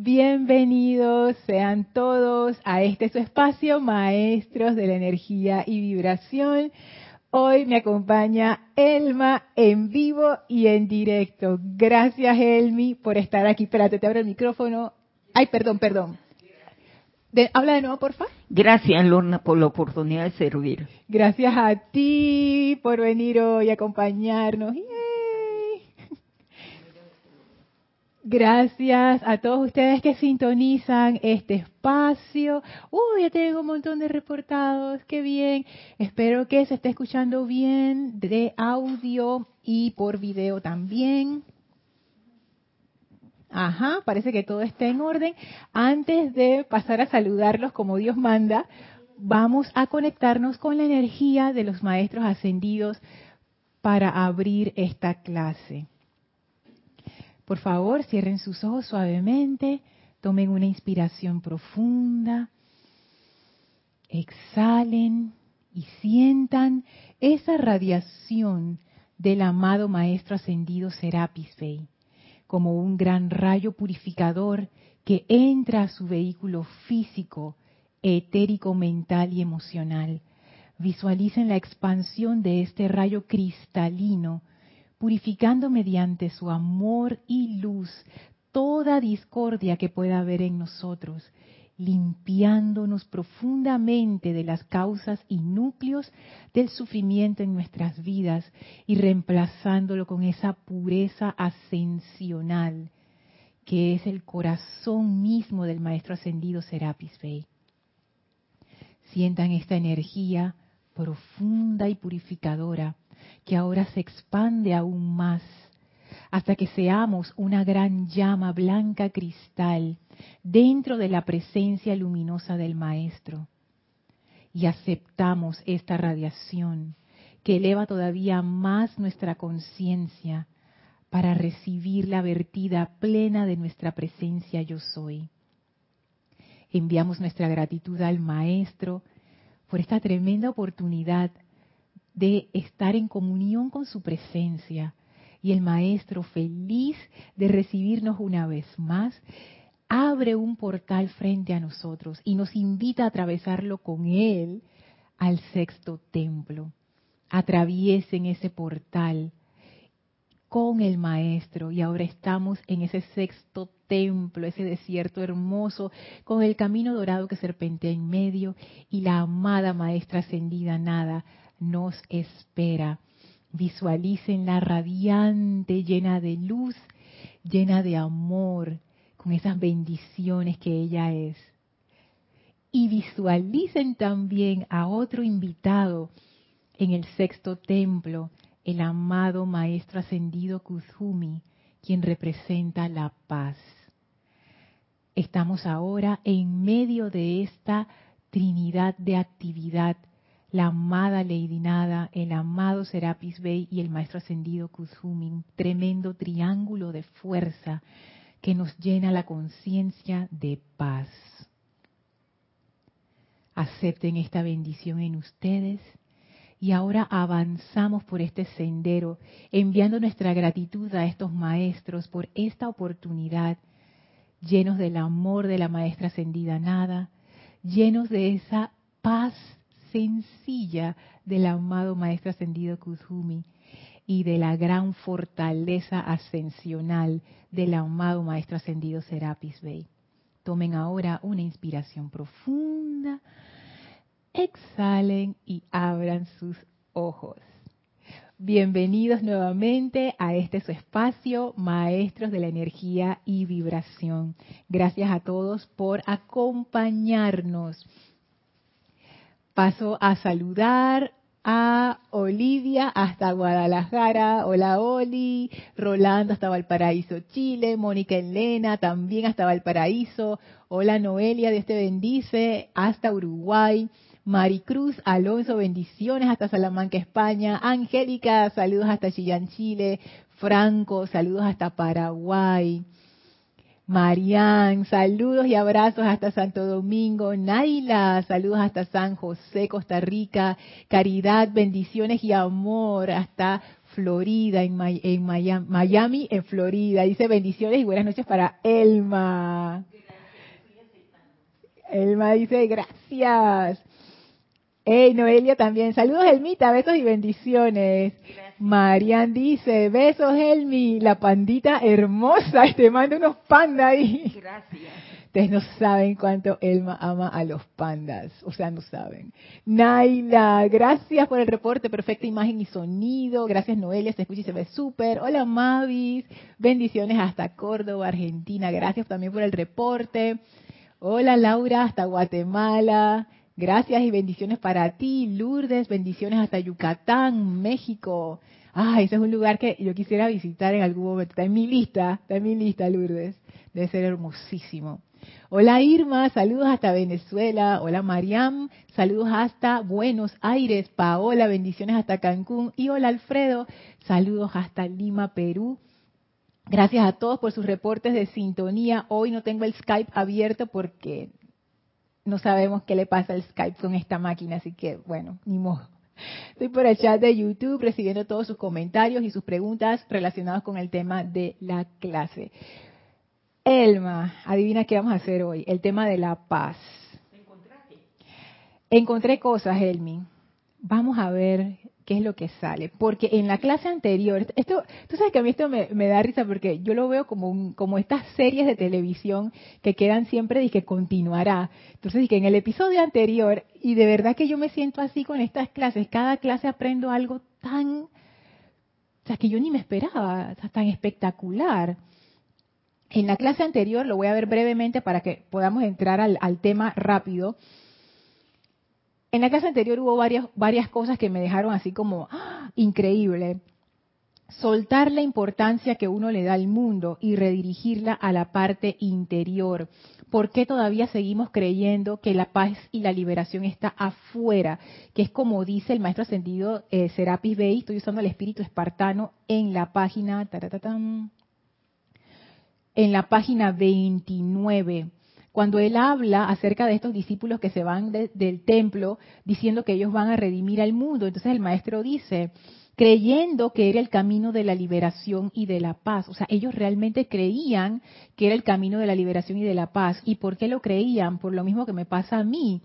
Bienvenidos sean todos a este su espacio, maestros de la energía y vibración. Hoy me acompaña Elma en vivo y en directo. Gracias, Elmi, por estar aquí. Espérate, te abro el micrófono. Ay, perdón, perdón. habla de nuevo, por favor. Gracias, Lorna, por la oportunidad de servir. Gracias a ti por venir hoy a acompañarnos. Gracias a todos ustedes que sintonizan este espacio. Uy, ya tengo un montón de reportados, qué bien. Espero que se esté escuchando bien de audio y por video también. Ajá, parece que todo está en orden. Antes de pasar a saludarlos como Dios manda, vamos a conectarnos con la energía de los maestros ascendidos para abrir esta clase. Por favor, cierren sus ojos suavemente, tomen una inspiración profunda, exhalen y sientan esa radiación del amado Maestro Ascendido Serapis Bey, como un gran rayo purificador que entra a su vehículo físico, etérico, mental y emocional. Visualicen la expansión de este rayo cristalino purificando mediante su amor y luz toda discordia que pueda haber en nosotros, limpiándonos profundamente de las causas y núcleos del sufrimiento en nuestras vidas y reemplazándolo con esa pureza ascensional que es el corazón mismo del Maestro Ascendido Serapis Bey. Sientan esta energía profunda y purificadora que ahora se expande aún más hasta que seamos una gran llama blanca cristal dentro de la presencia luminosa del Maestro. Y aceptamos esta radiación que eleva todavía más nuestra conciencia para recibir la vertida plena de nuestra presencia yo soy. Enviamos nuestra gratitud al Maestro por esta tremenda oportunidad de estar en comunión con su presencia. Y el Maestro, feliz de recibirnos una vez más, abre un portal frente a nosotros y nos invita a atravesarlo con Él al sexto templo. Atraviesen ese portal con el Maestro y ahora estamos en ese sexto templo, ese desierto hermoso, con el camino dorado que serpentea en medio y la amada Maestra ascendida Nada nos espera. Visualicen la radiante, llena de luz, llena de amor, con esas bendiciones que ella es. Y visualicen también a otro invitado en el sexto templo, el amado Maestro Ascendido Kuzumi, quien representa la paz. Estamos ahora en medio de esta trinidad de actividad la amada Lady Nada, el amado Serapis Bey y el Maestro Ascendido Kuzumi, tremendo triángulo de fuerza que nos llena la conciencia de paz. Acepten esta bendición en ustedes y ahora avanzamos por este sendero, enviando nuestra gratitud a estos maestros por esta oportunidad, llenos del amor de la Maestra Ascendida Nada, llenos de esa paz sencilla del amado Maestro Ascendido Kuzumi y de la gran fortaleza ascensional del amado Maestro Ascendido Serapis Bey. Tomen ahora una inspiración profunda, exhalen y abran sus ojos. Bienvenidos nuevamente a este su espacio, Maestros de la Energía y Vibración. Gracias a todos por acompañarnos Paso a saludar a Olivia hasta Guadalajara. Hola Oli. Rolando hasta Valparaíso, Chile. Mónica Elena también hasta Valparaíso. Hola Noelia, Dios te bendice. Hasta Uruguay. Maricruz Alonso, bendiciones hasta Salamanca, España. Angélica, saludos hasta Chillán, Chile. Franco, saludos hasta Paraguay. Marian, saludos y abrazos hasta Santo Domingo. Naila, saludos hasta San José, Costa Rica. Caridad, bendiciones y amor hasta Florida, en, en Miami, Miami, en Florida. Dice bendiciones y buenas noches para Elma. Elma dice gracias. Hey, Noelia también. Saludos, Elmita, besos y bendiciones. Marian dice, besos, Elmi, la pandita hermosa. Te mando unos pandas ahí. Gracias. Ustedes no saben cuánto Elma ama a los pandas. O sea, no saben. Naila, gracias por el reporte. Perfecta imagen y sonido. Gracias, Noelia. Se escucha y se ve súper. Hola, Mavis. Bendiciones hasta Córdoba, Argentina. Gracias también por el reporte. Hola, Laura, hasta Guatemala. Gracias y bendiciones para ti, Lourdes. Bendiciones hasta Yucatán, México. Ah, ese es un lugar que yo quisiera visitar en algún momento. Está en mi lista, está en mi lista, Lourdes. Debe ser hermosísimo. Hola Irma, saludos hasta Venezuela. Hola Mariam, saludos hasta Buenos Aires. Paola, bendiciones hasta Cancún. Y hola Alfredo, saludos hasta Lima, Perú. Gracias a todos por sus reportes de sintonía. Hoy no tengo el Skype abierto porque no sabemos qué le pasa al Skype con esta máquina, así que bueno, ni modo. Estoy por el chat de YouTube recibiendo todos sus comentarios y sus preguntas relacionadas con el tema de la clase. Elma, adivina qué vamos a hacer hoy, el tema de la paz. Encontré cosas, Elmi. Vamos a ver qué es lo que sale. Porque en la clase anterior, esto, tú sabes que a mí esto me, da risa porque yo lo veo como, como estas series de televisión que quedan siempre y que continuará. Entonces, y que en el episodio anterior, y de verdad que yo me siento así con estas clases, cada clase aprendo algo tan, o sea, que yo ni me esperaba, tan espectacular. En la clase anterior, lo voy a ver brevemente para que podamos entrar al tema rápido en la clase anterior hubo varias, varias cosas que me dejaron así como ¡ah! increíble. Soltar la importancia que uno le da al mundo y redirigirla a la parte interior. ¿Por qué todavía seguimos creyendo que la paz y la liberación está afuera? Que es como dice el maestro ascendido eh, Serapis Bey, estoy usando el espíritu espartano en la página, en la página 29 cuando él habla acerca de estos discípulos que se van del templo diciendo que ellos van a redimir al mundo, entonces el maestro dice, creyendo que era el camino de la liberación y de la paz. O sea, ellos realmente creían que era el camino de la liberación y de la paz. ¿Y por qué lo creían? Por lo mismo que me pasa a mí.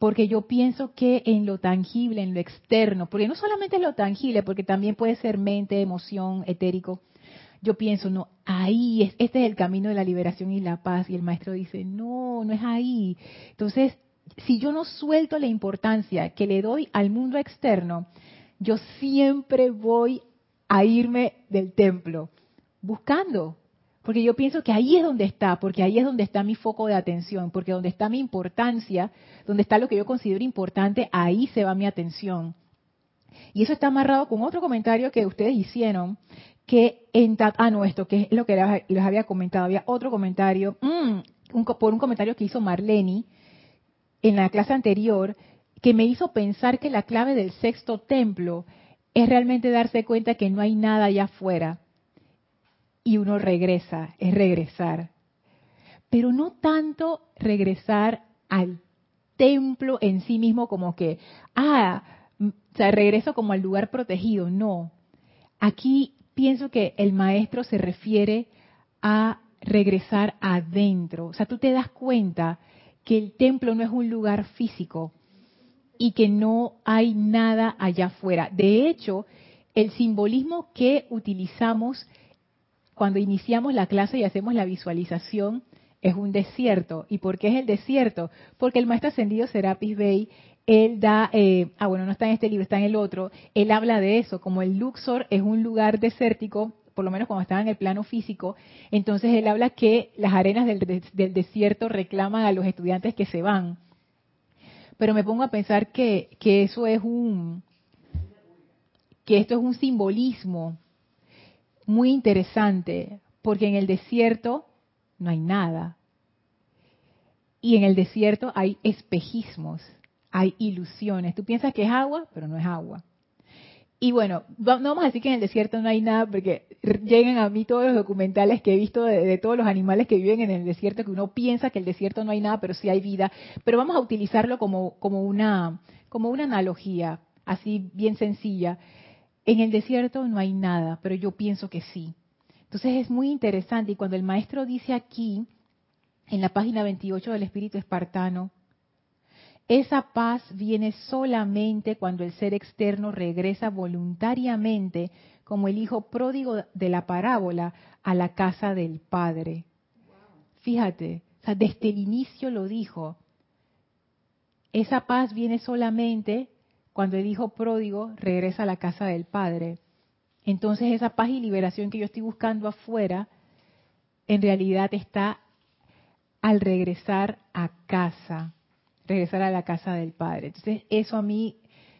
Porque yo pienso que en lo tangible, en lo externo, porque no solamente es lo tangible, porque también puede ser mente, emoción, etérico, yo pienso, no, ahí es, este es el camino de la liberación y la paz. Y el maestro dice, no, no es ahí. Entonces, si yo no suelto la importancia que le doy al mundo externo, yo siempre voy a irme del templo, buscando, porque yo pienso que ahí es donde está, porque ahí es donde está mi foco de atención, porque donde está mi importancia, donde está lo que yo considero importante, ahí se va mi atención. Y eso está amarrado con otro comentario que ustedes hicieron, que en ah no esto que es lo que les había comentado. Había otro comentario mm, por un comentario que hizo Marleni en la clase anterior que me hizo pensar que la clave del sexto templo es realmente darse cuenta que no hay nada allá afuera. Y uno regresa es regresar. Pero no tanto regresar al templo en sí mismo como que ah o sea regreso como al lugar protegido no aquí pienso que el maestro se refiere a regresar adentro. O sea, tú te das cuenta que el templo no es un lugar físico y que no hay nada allá afuera. De hecho, el simbolismo que utilizamos cuando iniciamos la clase y hacemos la visualización es un desierto. ¿Y por qué es el desierto? Porque el maestro ascendido Serapis Bey él da, eh, ah bueno, no está en este libro, está en el otro, él habla de eso, como el Luxor es un lugar desértico, por lo menos cuando estaba en el plano físico, entonces él habla que las arenas del, del desierto reclaman a los estudiantes que se van. Pero me pongo a pensar que, que eso es un, que esto es un simbolismo muy interesante, porque en el desierto no hay nada. Y en el desierto hay espejismos hay ilusiones. Tú piensas que es agua, pero no es agua. Y bueno, no vamos a decir que en el desierto no hay nada, porque llegan a mí todos los documentales que he visto de, todos los animales que viven en el desierto, que uno piensa que el desierto no hay nada, pero sí hay vida. Pero vamos a utilizarlo como, como, una, como una analogía, así bien sencilla. en el desierto no hay nada, pero yo pienso que sí. Entonces es muy interesante y cuando el maestro dice aquí, en la página 28 del Espíritu Espartano, esa paz viene solamente cuando el ser externo regresa voluntariamente, como el hijo pródigo de la parábola, a la casa del Padre. Fíjate, desde el inicio lo dijo. Esa paz viene solamente cuando el hijo pródigo regresa a la casa del Padre. Entonces esa paz y liberación que yo estoy buscando afuera, en realidad está al regresar a casa, regresar a la casa del Padre. Entonces eso a mí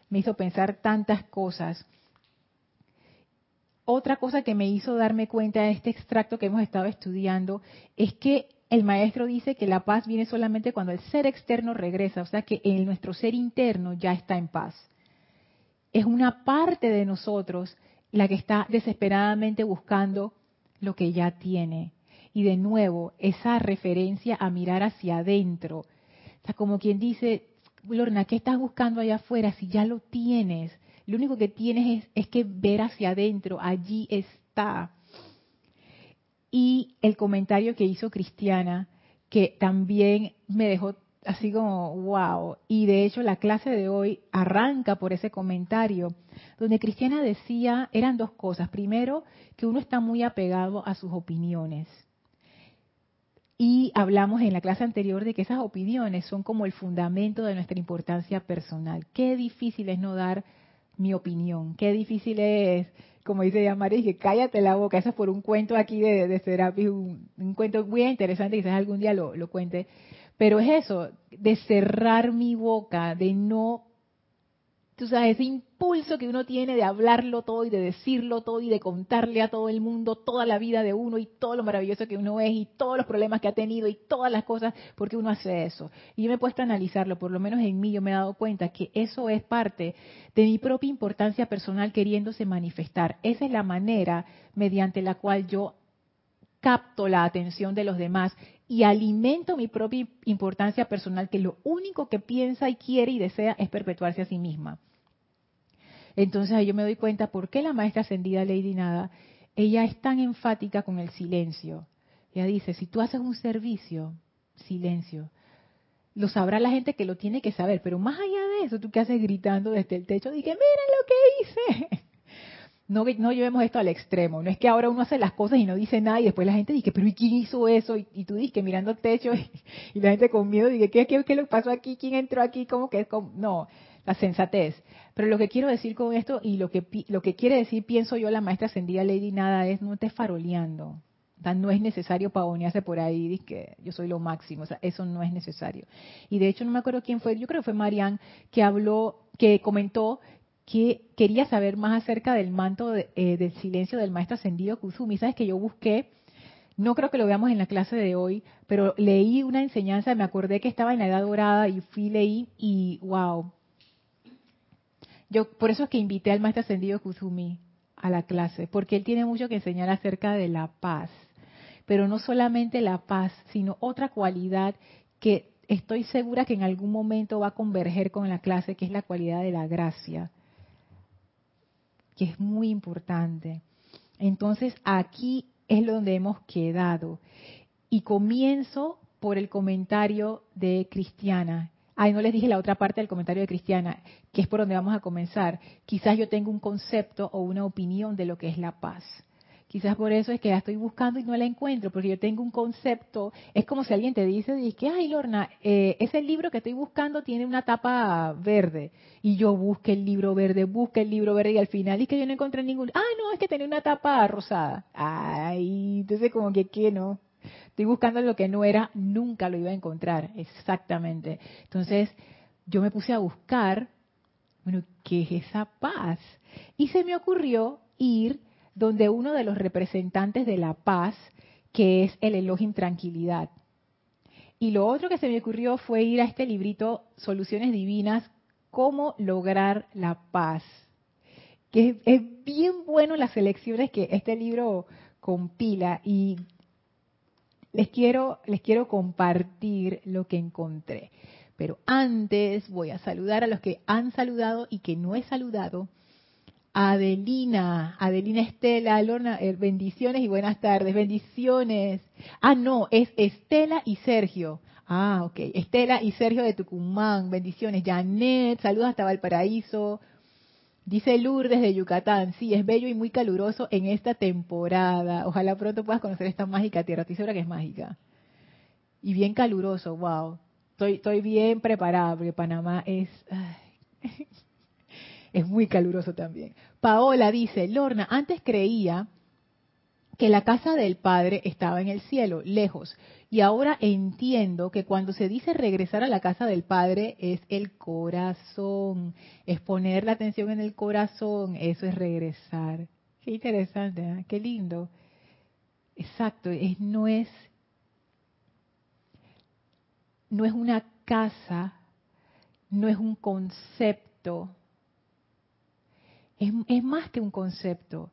me hizo pensar tantas cosas. Otra cosa que me hizo darme cuenta de este extracto que hemos estado estudiando es que el maestro dice que la paz viene solamente cuando el ser externo regresa, o sea que en nuestro ser interno ya está en paz. Es una parte de nosotros la que está desesperadamente buscando lo que ya tiene. Y de nuevo, esa referencia a mirar hacia adentro. O sea, como quien dice, Lorna, ¿qué estás buscando allá afuera si ya lo tienes? Lo único que tienes es, es que ver hacia adentro, allí está. Y el comentario que hizo Cristiana, que también me dejó así como, wow. Y de hecho la clase de hoy arranca por ese comentario, donde Cristiana decía, eran dos cosas. Primero, que uno está muy apegado a sus opiniones. Y hablamos en la clase anterior de que esas opiniones son como el fundamento de nuestra importancia personal. Qué difícil es no dar mi opinión, qué difícil es, como dice Yamari, que cállate la boca. Eso es por un cuento aquí de, de Serapis, un, cuento muy interesante, quizás algún día lo, lo cuente pero es eso, de cerrar mi boca, de no, tú sabes, ese impulso que uno tiene de hablarlo todo y de decirlo todo y de contarle a todo el mundo toda la vida de uno y todo lo maravilloso que uno es y todos los problemas que ha tenido y todas las cosas, porque uno hace eso. Y yo me he puesto a analizarlo, por lo menos en mí yo me he dado cuenta que eso es parte de mi propia importancia personal queriéndose manifestar. Esa es la manera mediante la cual yo capto la atención de los demás y alimento mi propia importancia personal, que lo único que piensa y quiere y desea es perpetuarse a sí misma. Entonces yo me doy cuenta por qué la maestra ascendida Lady Nada, ella es tan enfática con el silencio. Ella dice, si tú haces un servicio, silencio. Lo sabrá la gente que lo tiene que saber, pero más allá de eso, tú que haces gritando desde el techo, dije, miren lo que hice. No, no llevemos esto al extremo. No es que ahora uno hace las cosas y no dice nada y después la gente dice, pero ¿y quién hizo eso? Y, tú dices, mirando el techo y, la gente con miedo dice, ¿qué, qué, qué pasó aquí? ¿Quién entró aquí? ¿Cómo que es? No, la sensatez. Pero lo que quiero decir con esto y lo que, lo que quiere decir, pienso yo, la maestra ascendida Lady Nada, es no estés faroleando. no es necesario pavonearse por ahí y que yo soy lo máximo. O sea, eso no es necesario. Y de hecho, no me acuerdo quién fue, yo creo que fue Marianne, que habló, que comentó que quería saber más acerca del manto eh, del silencio del maestro ascendido Kuzumi. Sabes que yo busqué, no creo que lo veamos en la clase de hoy, pero leí una enseñanza, me acordé que estaba en la edad dorada y fui leí y wow. Yo por eso es que invité al maestro ascendido Kuzumi a la clase, porque él tiene mucho que enseñar acerca de la paz. Pero no solamente la paz, sino otra cualidad que estoy segura que en algún momento va a converger con la clase, que es la cualidad de la gracia que es muy importante. Entonces aquí es donde hemos quedado. Y comienzo por el comentario de Cristiana. Ay, no les dije la otra parte del comentario de Cristiana, que es por donde vamos a comenzar. Quizás yo tengo un concepto o una opinión de lo que es la paz. Quizás por eso es que la estoy buscando y no la encuentro, porque yo tengo un concepto. Es como si alguien te dice, que, ay, Lorna, eh, ese libro que estoy buscando tiene una tapa verde. Y yo busqué el libro verde, busqué el libro verde y al final es que yo no encontré ningún. Ah, no, es que tiene una tapa rosada. Ay, entonces como que, ¿qué no? Estoy buscando lo que no era, nunca lo iba a encontrar. Exactamente. Entonces, yo me puse a buscar, bueno, ¿qué es esa paz? Y se me ocurrió ir donde uno de los representantes de la paz, que es el Elohim Tranquilidad. Y lo otro que se me ocurrió fue ir a este librito, Soluciones Divinas, cómo lograr la paz. Que es, bien bueno las selecciones que este libro compila y les quiero, les quiero compartir lo que encontré. Pero antes voy a saludar a los que han saludado y que no he saludado Adelina, Adelina Estela, Lorna, eh, bendiciones y buenas tardes, bendiciones. Ah, no, es Estela y Sergio. Ah, ok. Estela y Sergio de Tucumán, bendiciones. Janet, saludos hasta Valparaíso. Dice Lourdes de Yucatán, sí, es bello y muy caluroso en esta temporada. Ojalá pronto puedas conocer esta mágica tierra. Estoy segura que es mágica. Y bien caluroso, wow. Estoy, estoy bien preparada porque Panamá es... es muy caluroso también. Paola dice, Lorna, antes creía que la casa del Padre estaba en el cielo, lejos, y ahora entiendo que cuando se dice regresar a la casa del Padre es el corazón, es poner la atención en el corazón, eso es regresar. Qué interesante, ¿eh? qué lindo. Exacto, es, no es no es una casa, no es un concepto, es, más que un concepto.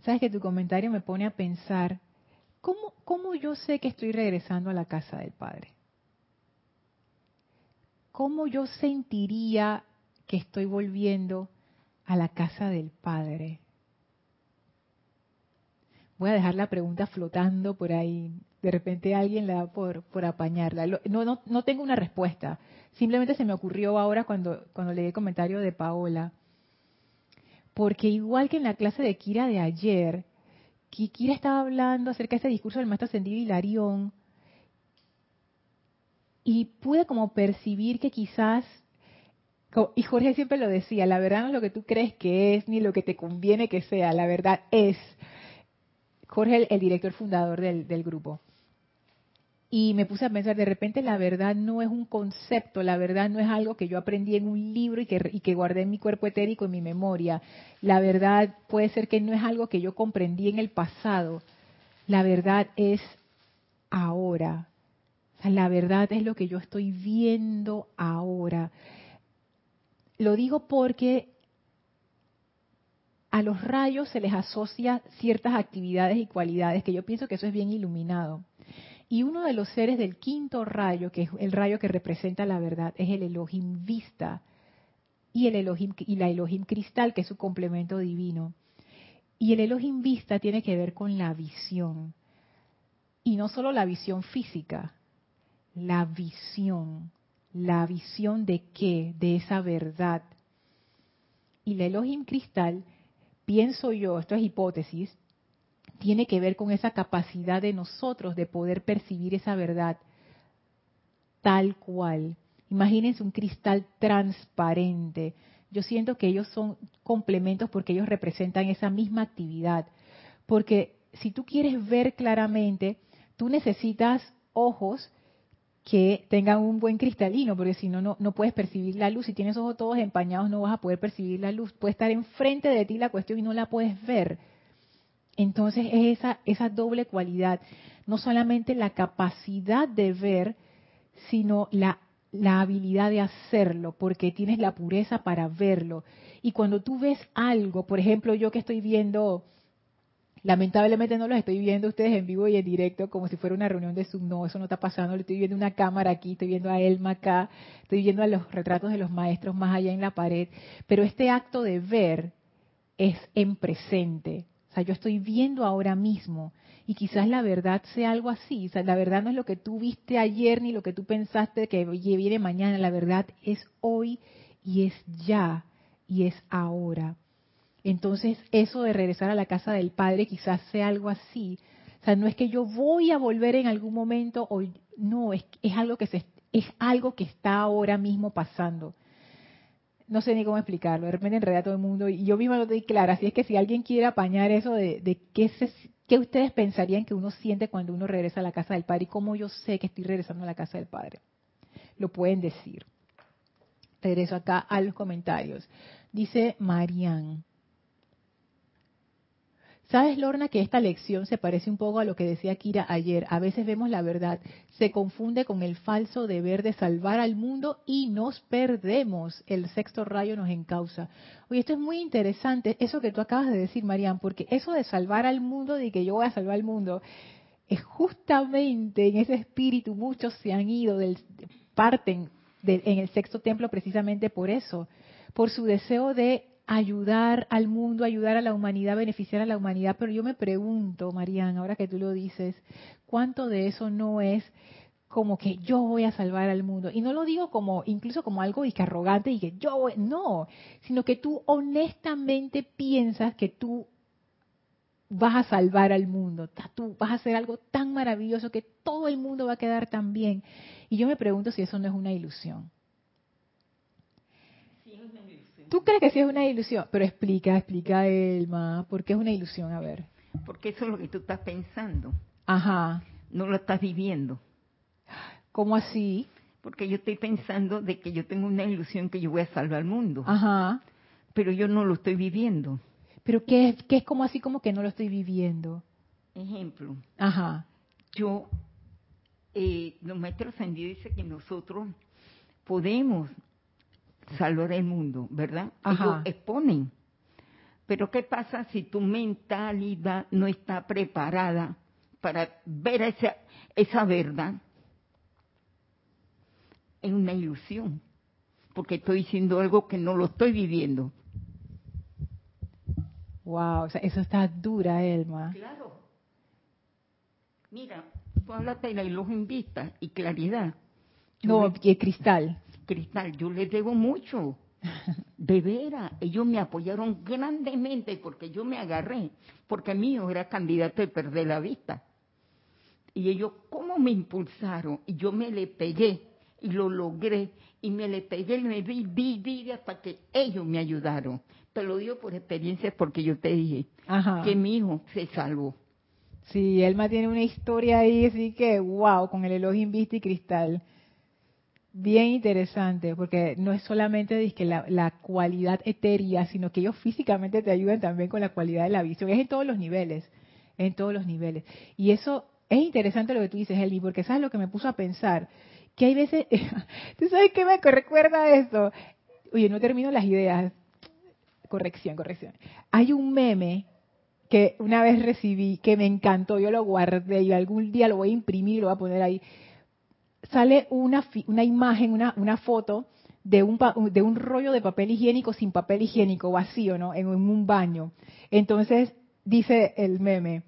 Sabes que tu comentario me pone a pensar, ¿cómo, ¿cómo yo sé que estoy regresando a la casa del Padre? ¿Cómo yo sentiría que estoy volviendo a la casa del Padre? Voy a dejar la pregunta flotando por ahí. De repente alguien la da por, por apañarla. No, no, no tengo una respuesta. Simplemente se me ocurrió ahora cuando, cuando leí el comentario de Paola. Porque igual que en la clase de Kira de ayer, Kira estaba hablando acerca de ese discurso del maestro ascendido Hilarión, y pude como percibir que quizás, y Jorge siempre lo decía, la verdad no es lo que tú crees que es, ni lo que te conviene que sea, la verdad es. Jorge, el, director fundador del, del grupo. Y me puse a pensar, de repente la verdad no es un concepto, la verdad no es algo que yo aprendí en un libro y que, y que guardé en mi cuerpo etérico, en mi memoria. La verdad puede ser que no es algo que yo comprendí en el pasado. La verdad es ahora. O sea, la verdad es lo que yo estoy viendo ahora. Lo digo porque a los rayos se les asocia ciertas actividades y cualidades que yo pienso que eso es bien iluminado. Y uno de los seres del quinto rayo, que es el rayo que representa la verdad, es el Elohim Vista y, el Elohim, y la Elohim Cristal, que es su complemento divino. Y el Elohim Vista tiene que ver con la visión. Y no solo la visión física, la visión. ¿La visión de qué? De esa verdad. Y la Elohim Cristal, pienso yo, esto es hipótesis, tiene que ver con esa capacidad de nosotros de poder percibir esa verdad tal cual. Imagínense un cristal transparente. Yo siento que ellos son complementos porque ellos representan esa misma actividad. Porque si tú quieres ver claramente, tú necesitas ojos que tengan un buen cristalino, porque si no, no puedes percibir la luz. Si tienes ojos todos empañados, no vas a poder percibir la luz. Puede estar enfrente de ti la cuestión y no la puedes ver. Entonces es esa, esa doble cualidad, no solamente la capacidad de ver, sino la, habilidad de hacerlo, porque tienes la pureza para verlo. Y cuando tú ves algo, por ejemplo, yo que estoy viendo, lamentablemente no lo estoy viendo ustedes en vivo y en directo como si fuera una reunión de Zoom, no, eso no está pasando, le estoy viendo una cámara aquí, estoy viendo a Elma acá, estoy viendo a los retratos de los maestros más allá en la pared, pero este acto de ver es en presente, yo estoy viendo ahora mismo y quizás la verdad sea algo así. La verdad no es lo que tú viste ayer ni lo que tú pensaste que viene mañana. La verdad es hoy y es ya y es ahora. Entonces, eso de regresar a la casa del Padre quizás sea algo así. O sea, no es que yo voy a volver en algún momento o no, es, es algo que se, es algo que está ahora mismo pasando no sé ni cómo explicarlo, de repente enreda a todo el mundo y yo misma lo doy clara, así es que si alguien quiere apañar eso de, qué, qué ustedes pensarían que uno siente cuando uno regresa a la casa del Padre y cómo yo sé que estoy regresando a la casa del Padre, lo pueden decir. Regreso acá a los comentarios. Dice Marian, ¿Sabes, Lorna, que esta lección se parece un poco a lo que decía Kira ayer? A veces vemos la verdad, se confunde con el falso deber de salvar al mundo y nos perdemos. El sexto rayo nos encausa. Oye, esto es muy interesante, eso que tú acabas de decir, Marian, porque eso de salvar al mundo, de que yo voy a salvar al mundo, es justamente en ese espíritu, muchos se han ido, del, parten en el sexto templo precisamente por eso por su deseo de ayudar al mundo, ayudar a la humanidad, beneficiar a la humanidad. Pero yo me pregunto, Marian, ahora que tú lo dices, ¿cuánto de eso no es como que yo voy a salvar al mundo? Y no lo digo como, incluso como algo arrogante y que yo voy, no, sino que tú honestamente piensas que tú vas a salvar al mundo, tú vas a hacer algo tan maravilloso que todo el mundo va a quedar tan bien. Y yo me pregunto si eso no es una ilusión. ¿Tú crees que sí es una ilusión? Pero explica, explica, Elma, ¿por qué es una ilusión? A ver. Porque eso es lo que tú estás pensando. Ajá. No lo estás viviendo. ¿Cómo así? Porque yo estoy pensando de que yo tengo una ilusión que yo voy a salvar al mundo. Ajá. Pero yo no lo estoy viviendo. ¿Pero qué es, qué es como así como que no lo estoy viviendo? Ejemplo. Ajá. Yo, eh, los maestros ascendidos dicen que nosotros podemos salvar el mundo, ¿verdad? Ajá. Ellos exponen. Pero ¿qué pasa si tu mentalidad no está preparada para ver esa, esa verdad? Es una ilusión, porque estoy diciendo algo que no lo estoy viviendo. Wow, o sea, eso está dura, Elma. Claro. Mira, tú hablas de la ilusión vista y claridad. No, y el cristal. Cristal, yo les debo mucho. De veras, ellos me apoyaron grandemente porque yo me agarré, porque mío era candidato de perder la vista. Y ellos, ¿cómo me impulsaron? Y yo me le pegué y lo logré. Y me le pegué y me di, di, di hasta que ellos me ayudaron. Te lo digo por experiencia porque yo te dije Ajá. que mi hijo se salvó. Sí, Elma tiene una historia ahí, así que wow, con el Elohim Vista y Cristal. Bien interesante, porque no es solamente dizque, la, la cualidad etérea, sino que ellos físicamente te ayudan también con la cualidad de la visión. Es en todos los niveles, en todos los niveles. Y eso es interesante lo que tú dices, Elmi, porque sabes lo que me puso a pensar, que hay veces, ¿tú sabes qué me recuerda eso? Oye, no termino las ideas. Corrección, corrección. Hay un meme que una vez recibí que me encantó, yo lo guardé y algún día lo voy a imprimir y lo voy a poner ahí. Sale una, una imagen, una, una foto de un, de un rollo de papel higiénico sin papel higiénico, vacío, ¿no? En un baño. Entonces dice el meme,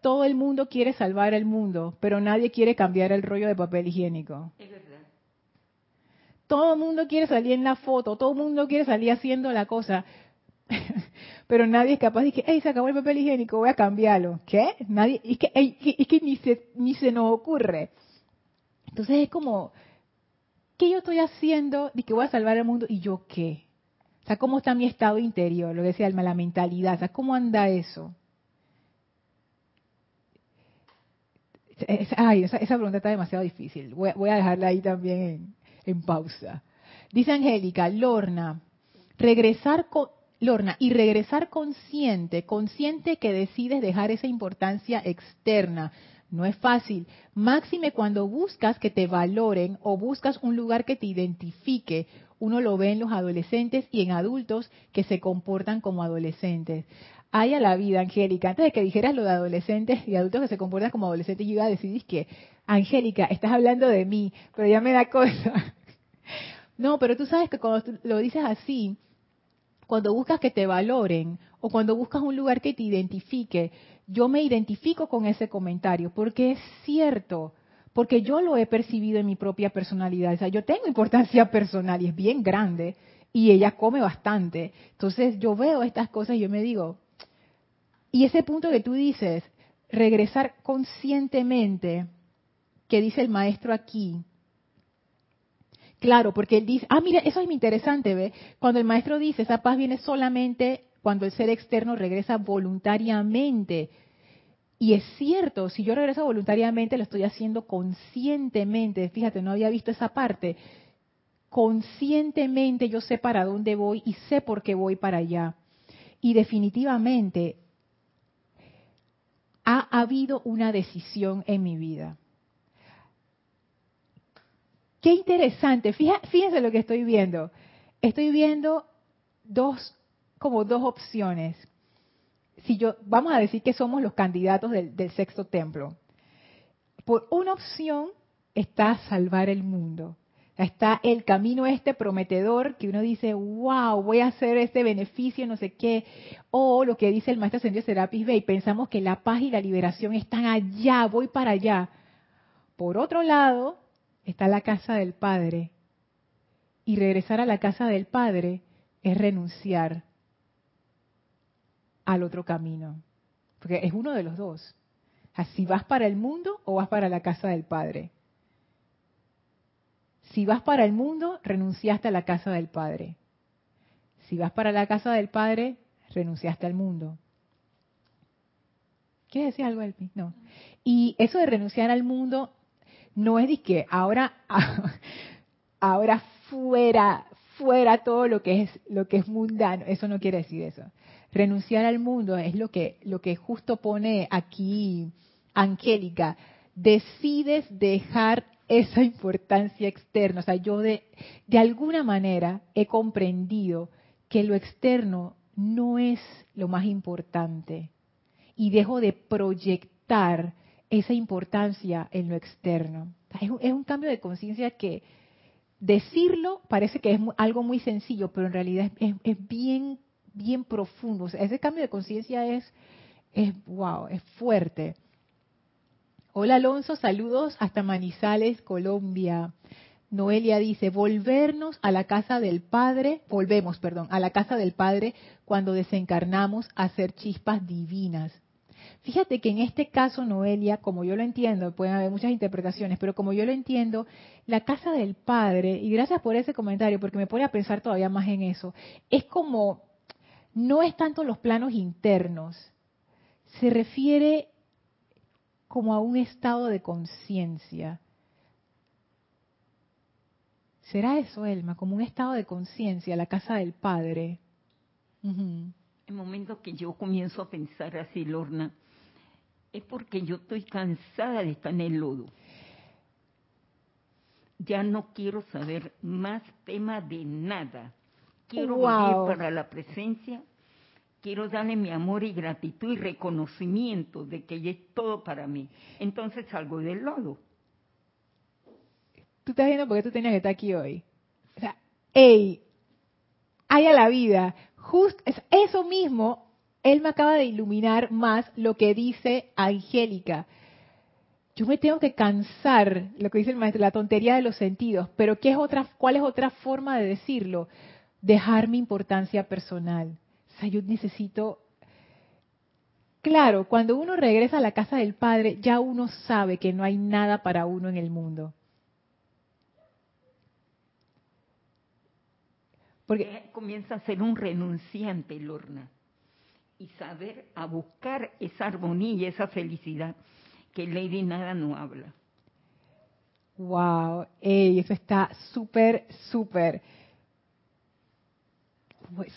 todo el mundo quiere salvar el mundo, pero nadie quiere cambiar el rollo de papel higiénico. Es verdad. Todo el mundo quiere salir en la foto, todo el mundo quiere salir haciendo la cosa, pero nadie es capaz de que, hey, se acabó el papel higiénico, voy a cambiarlo. ¿Qué? Nadie, es que, ey, que- es que ni se, ni se nos ocurre. Entonces es como, ¿qué yo estoy haciendo de que voy a salvar el mundo y yo qué? O sea, ¿cómo está mi estado interior? Lo que decía Alma, la mentalidad. O sea, ¿cómo anda eso? Es- ay, esa, pregunta está demasiado difícil. Voy a dejarla ahí también en, en pausa. Dice Angélica, Lorna, regresar con, Lorna, y regresar consciente, consciente que decides dejar esa importancia externa. No es fácil. Máxime cuando buscas que te valoren o buscas un lugar que te identifique. Uno lo ve en los adolescentes y en adultos que se comportan como adolescentes. Hay a la vida, Angélica. Antes de que dijeras lo de adolescentes y adultos que se comportan como adolescentes, yo iba a decir que, Angélica, estás hablando de mí, pero ya me da cosa. No, pero tú sabes que cuando lo dices así, cuando buscas que te valoren o cuando buscas un lugar que te identifique, yo me identifico con ese comentario porque es cierto, porque yo lo he percibido en mi propia personalidad. O sea, yo tengo importancia personal y es bien grande y ella come bastante. Entonces yo veo estas cosas y yo me digo, y ese punto que tú dices, regresar conscientemente, que dice el maestro aquí, Claro, porque él dice, ah, mira, eso es muy interesante, ¿ve? Cuando el maestro dice, esa paz viene solamente cuando el ser externo regresa voluntariamente. Y es cierto, si yo regreso voluntariamente, lo estoy haciendo conscientemente. Fíjate, no había visto esa parte. Conscientemente yo sé para dónde voy y sé por qué voy para allá. Y definitivamente ha habido una decisión en mi vida. Qué interesante. Fíjense lo que estoy viendo. Estoy viendo dos, como dos opciones. Si yo, vamos a decir que somos los candidatos del, del sexto templo. Por una opción está salvar el mundo. Está el camino este prometedor que uno dice, wow, voy a hacer este beneficio, no sé qué. O lo que dice el maestro Ascendido Serapis Bey, pensamos que la paz y la liberación están allá, voy para allá. Por otro lado, está la casa del Padre. Y regresar a la casa del Padre es renunciar al otro camino. Porque es uno de los dos. Así vas para el mundo o vas para la casa del Padre. Si vas para el mundo, renunciaste a la casa del Padre. Si vas para la casa del Padre, renunciaste al mundo. ¿Quieres decir algo, Elpi? No. Y eso de renunciar al mundo no es de que ahora, ahora fuera, fuera todo lo que es lo que es mundano. Eso no quiere decir eso. Renunciar al mundo es lo que lo que justo pone aquí Angélica. Decides dejar esa importancia externa. O sea, yo de, de alguna manera he comprendido que lo externo no es lo más importante y dejo de proyectar esa importancia en lo externo. Es, es un cambio de conciencia que decirlo parece que es algo muy sencillo, pero en realidad es, bien, bien profundo. Ese cambio de conciencia es, es, wow, es fuerte. Hola Alonso, saludos hasta Manizales, Colombia. Noelia dice, volvernos a la casa del Padre, volvemos, perdón, a la casa del Padre cuando desencarnamos a ser chispas divinas. Fíjate que en este caso, Noelia, como yo lo entiendo, pueden haber muchas interpretaciones, pero como yo lo entiendo, la casa del Padre, y gracias por ese comentario, porque me pone a pensar todavía más en eso, es como, no es tanto los planos internos, se refiere como a un estado de conciencia. ¿Será eso, Elma? Como un estado de conciencia, la casa del Padre. El momento que yo comienzo a pensar así, Lorna, es porque yo estoy cansada de estar en el lodo. Ya no quiero saber más tema de nada. Quiero wow. para la presencia quiero darle mi amor y gratitud y reconocimiento de que ella es todo para mí. Entonces salgo del lodo. Tú estás viendo por qué tú tenías que estar aquí hoy. O sea, hey, haya la vida. Justo eso mismo, él me acaba de iluminar más lo que dice Angélica. Yo me tengo que cansar, lo que dice el maestro, la tontería de los sentidos, pero ¿qué es otra, ¿cuál es otra forma de decirlo? Dejar mi importancia personal o sea, yo necesito... Claro, cuando uno regresa a la casa del Padre, ya uno sabe que no hay nada para uno en el mundo. Porque comienza a ser un renunciante, Lorna, y saber a buscar esa armonía y esa felicidad que Lady Nada no habla. Wow, ey, eso está súper, súper.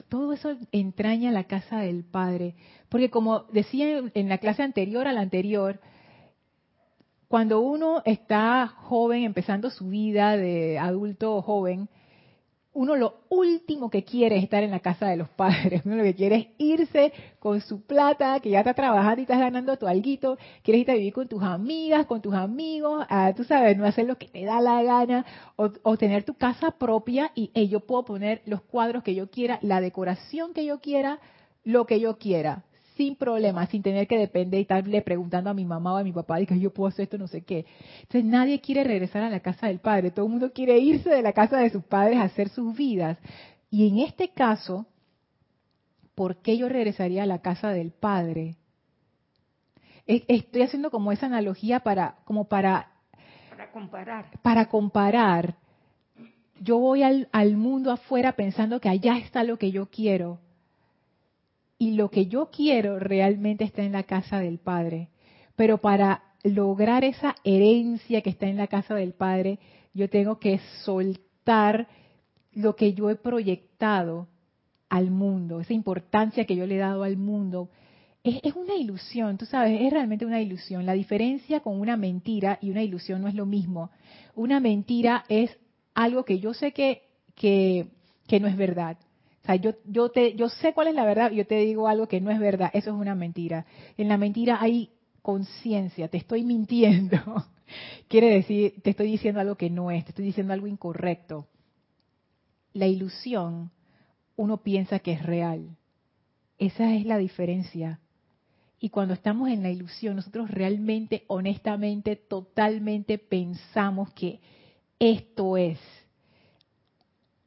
Todo eso entraña la casa del Padre. Porque como decía en la clase anterior a la anterior, cuando uno está joven, empezando su vida de adulto joven, uno lo último que quiere es estar en la casa de los padres. Uno lo que quiere es irse con su plata, que ya está trabajando y estás ganando tu alguito. Quieres irte a vivir con tus amigas, con tus amigos, a, tú sabes, no hacer lo que te da la gana, o, tener tu casa propia y yo puedo poner los cuadros que yo quiera, la decoración que yo quiera, lo que yo quiera sin problema, sin tener que depender y estarle preguntando a mi mamá o a mi papá que yo puedo hacer esto, no sé qué. Entonces nadie quiere regresar a la casa del padre, todo el mundo quiere irse de la casa de sus padres a hacer sus vidas. Y en este caso, ¿por qué yo regresaría a la casa del padre? Estoy haciendo como esa analogía para, como para, para comparar. Para comparar. Yo voy al, al mundo afuera pensando que allá está lo que yo quiero y lo que yo quiero realmente está en la casa del Padre. Pero para lograr esa herencia que está en la casa del Padre, yo tengo que soltar lo que yo he proyectado al mundo, esa importancia que yo le he dado al mundo. Es, una ilusión, tú sabes, es realmente una ilusión. La diferencia con una mentira y una ilusión no es lo mismo. Una mentira es algo que yo sé que, que, que no es verdad sea, yo, yo, te, yo sé cuál es la verdad, yo te digo algo que no es verdad, eso es una mentira. En la mentira hay conciencia, te estoy mintiendo. quiere decir, te estoy diciendo algo que no es, te estoy diciendo algo incorrecto. La ilusión, uno piensa que es real. Esa es la diferencia. Y cuando estamos en la ilusión, nosotros realmente, honestamente, totalmente pensamos que esto es.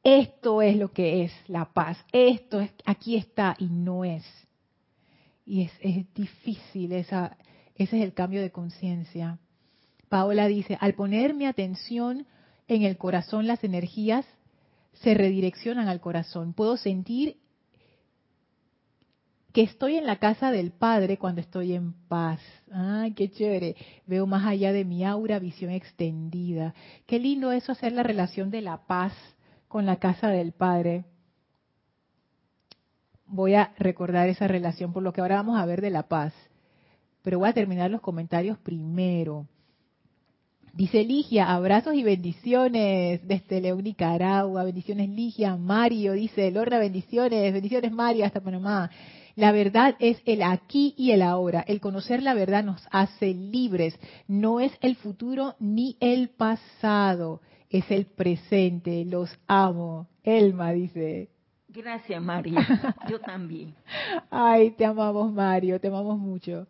Esto es lo que es la paz. Esto es, aquí está y no es. Y es, es difícil, esa, ese es el cambio de conciencia. Paola dice, al poner mi atención en el corazón, las energías se redireccionan al corazón. Puedo sentir que estoy en la casa del Padre cuando estoy en paz. Ay, qué chévere. Veo más allá de mi aura, visión extendida. Qué lindo eso hacer la relación de la paz con la casa del Padre. Voy a recordar esa relación por lo que ahora vamos a ver de la paz. Pero voy a terminar los comentarios primero. Dice Ligia, abrazos y bendiciones desde León, Nicaragua. Bendiciones Ligia. Mario dice, Lorna, bendiciones. Bendiciones Mario, hasta Panamá. La verdad es el aquí y el ahora. El conocer la verdad nos hace libres. No es el futuro ni el pasado, es el presente. Los amo. Elma dice. Gracias, Mario. Yo también. Ay, te amamos, Mario. Te amamos mucho.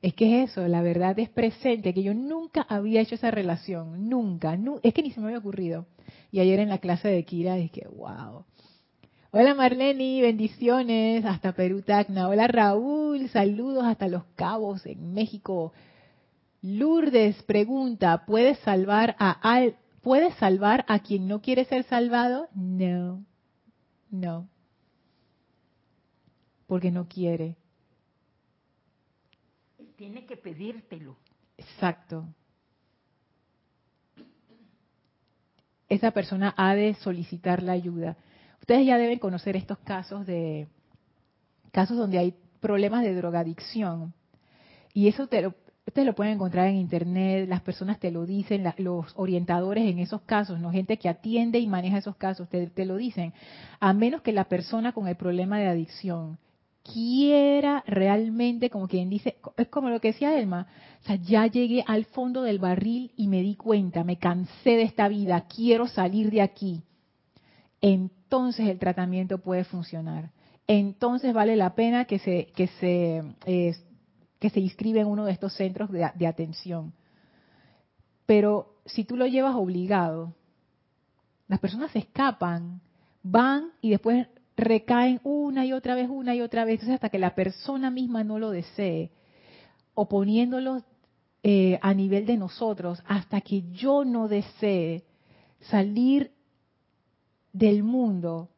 Es que es eso, la verdad es presente, que yo nunca había hecho esa relación, nunca, es que ni se me había ocurrido. Y ayer en la clase de Kira dije, wow, Hola Marlene, bendiciones hasta Perú, Tacna. Hola Raúl, saludos hasta Los Cabos en México. Lourdes pregunta, ¿puedes salvar a al, ¿puedes salvar a quien no quiere ser salvado? No. No. Porque no quiere. Tiene que pedírtelo. Exacto. Esa persona ha de solicitar la ayuda. Ustedes ya deben conocer estos casos de casos donde hay problemas de drogadicción. Y eso te lo, ustedes lo pueden encontrar en internet, las personas te lo dicen, los orientadores en esos casos, no gente que atiende y maneja esos casos, te, te lo dicen. A menos que la persona con el problema de adicción quiera realmente, como quien dice, es como lo que decía Elma, o sea, ya llegué al fondo del barril y me di cuenta, me cansé de esta vida, quiero salir de aquí entonces el tratamiento puede funcionar. Entonces vale la pena que se, que se, eh, que se inscribe en uno de estos centros de, atención. Pero si tú lo llevas obligado, las personas se escapan, van y después recaen una y otra vez, una y otra vez, hasta que la persona misma no lo desee, o poniéndolo eh, a nivel de nosotros, hasta que yo no desee salir del mundo,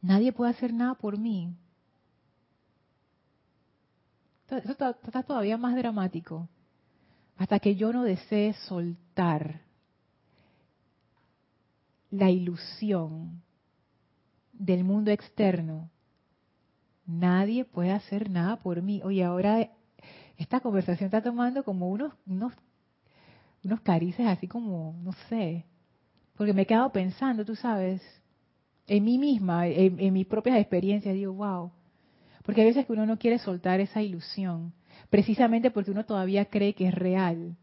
nadie puede hacer nada por mí. Eso está, todavía más dramático. Hasta que yo no desee soltar la ilusión del mundo externo, nadie puede hacer nada por mí. Oye, ahora esta conversación está tomando como unos, unos, unos carices así como, no sé, porque me he quedado pensando, tú sabes, en mí misma, en, mis propias experiencias, digo, wow. Porque hay veces que uno no quiere soltar esa ilusión, precisamente porque uno todavía cree que es real.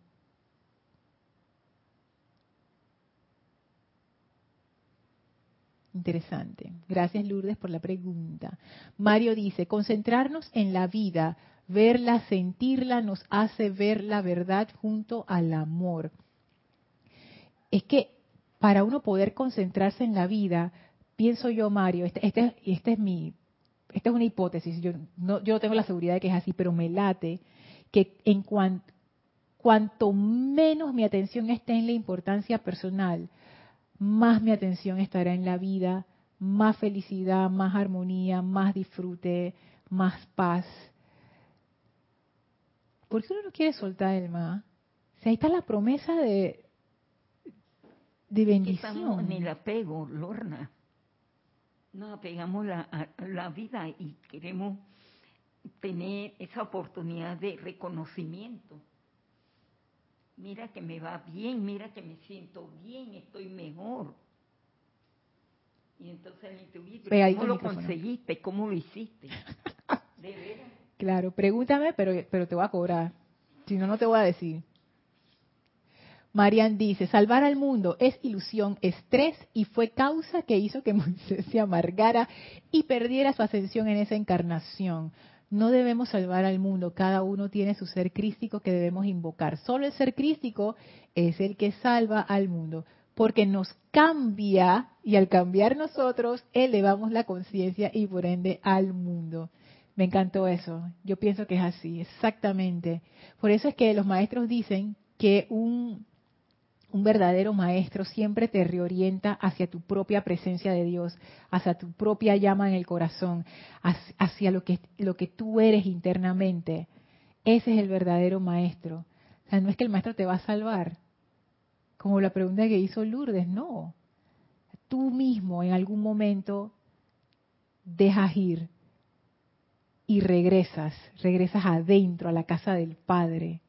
Interesante. Gracias Lourdes por la pregunta. Mario dice, concentrarnos en la vida, verla, sentirla, nos hace ver la verdad junto al amor. Es que para uno poder concentrarse en la vida, pienso yo, Mario, este, este, este es mi, esta es una hipótesis, yo no, yo tengo la seguridad de que es así, pero me late que en cuanto menos mi atención esté en la importancia personal, más mi atención estará en la vida, más felicidad, más armonía, más disfrute, más paz. ¿Por qué uno no quiere soltar el más? ahí está la promesa de, de bendición. En el apego, Lorna. Nos apegamos la, a la vida y queremos tener esa oportunidad de reconocimiento. Mira que me va bien, mira que me siento bien, estoy mejor. Y entonces le ¿cómo lo conseguiste? ¿Cómo lo hiciste? ¿De Claro, pregúntame, pero, pero te voy a cobrar. Si no, no te voy a decir. Marian dice, salvar al mundo es ilusión, estrés y fue causa que hizo que Moisés se amargara y perdiera su ascensión en esa encarnación. No debemos salvar al mundo, cada uno tiene su ser crístico que debemos invocar. Solo el ser crístico es el que salva al mundo, porque nos cambia y al cambiar nosotros elevamos la conciencia y por ende al mundo. Me encantó eso. Yo pienso que es así, exactamente. Por eso es que los maestros dicen que un un verdadero maestro siempre te reorienta hacia tu propia presencia de Dios, hacia tu propia llama en el corazón, hacia lo que, tú eres internamente. Ese es el verdadero maestro. O sea, no es que el maestro te va a salvar, como la pregunta que hizo Lourdes, no. Tú mismo en algún momento dejas ir y regresas, regresas adentro a la casa del Padre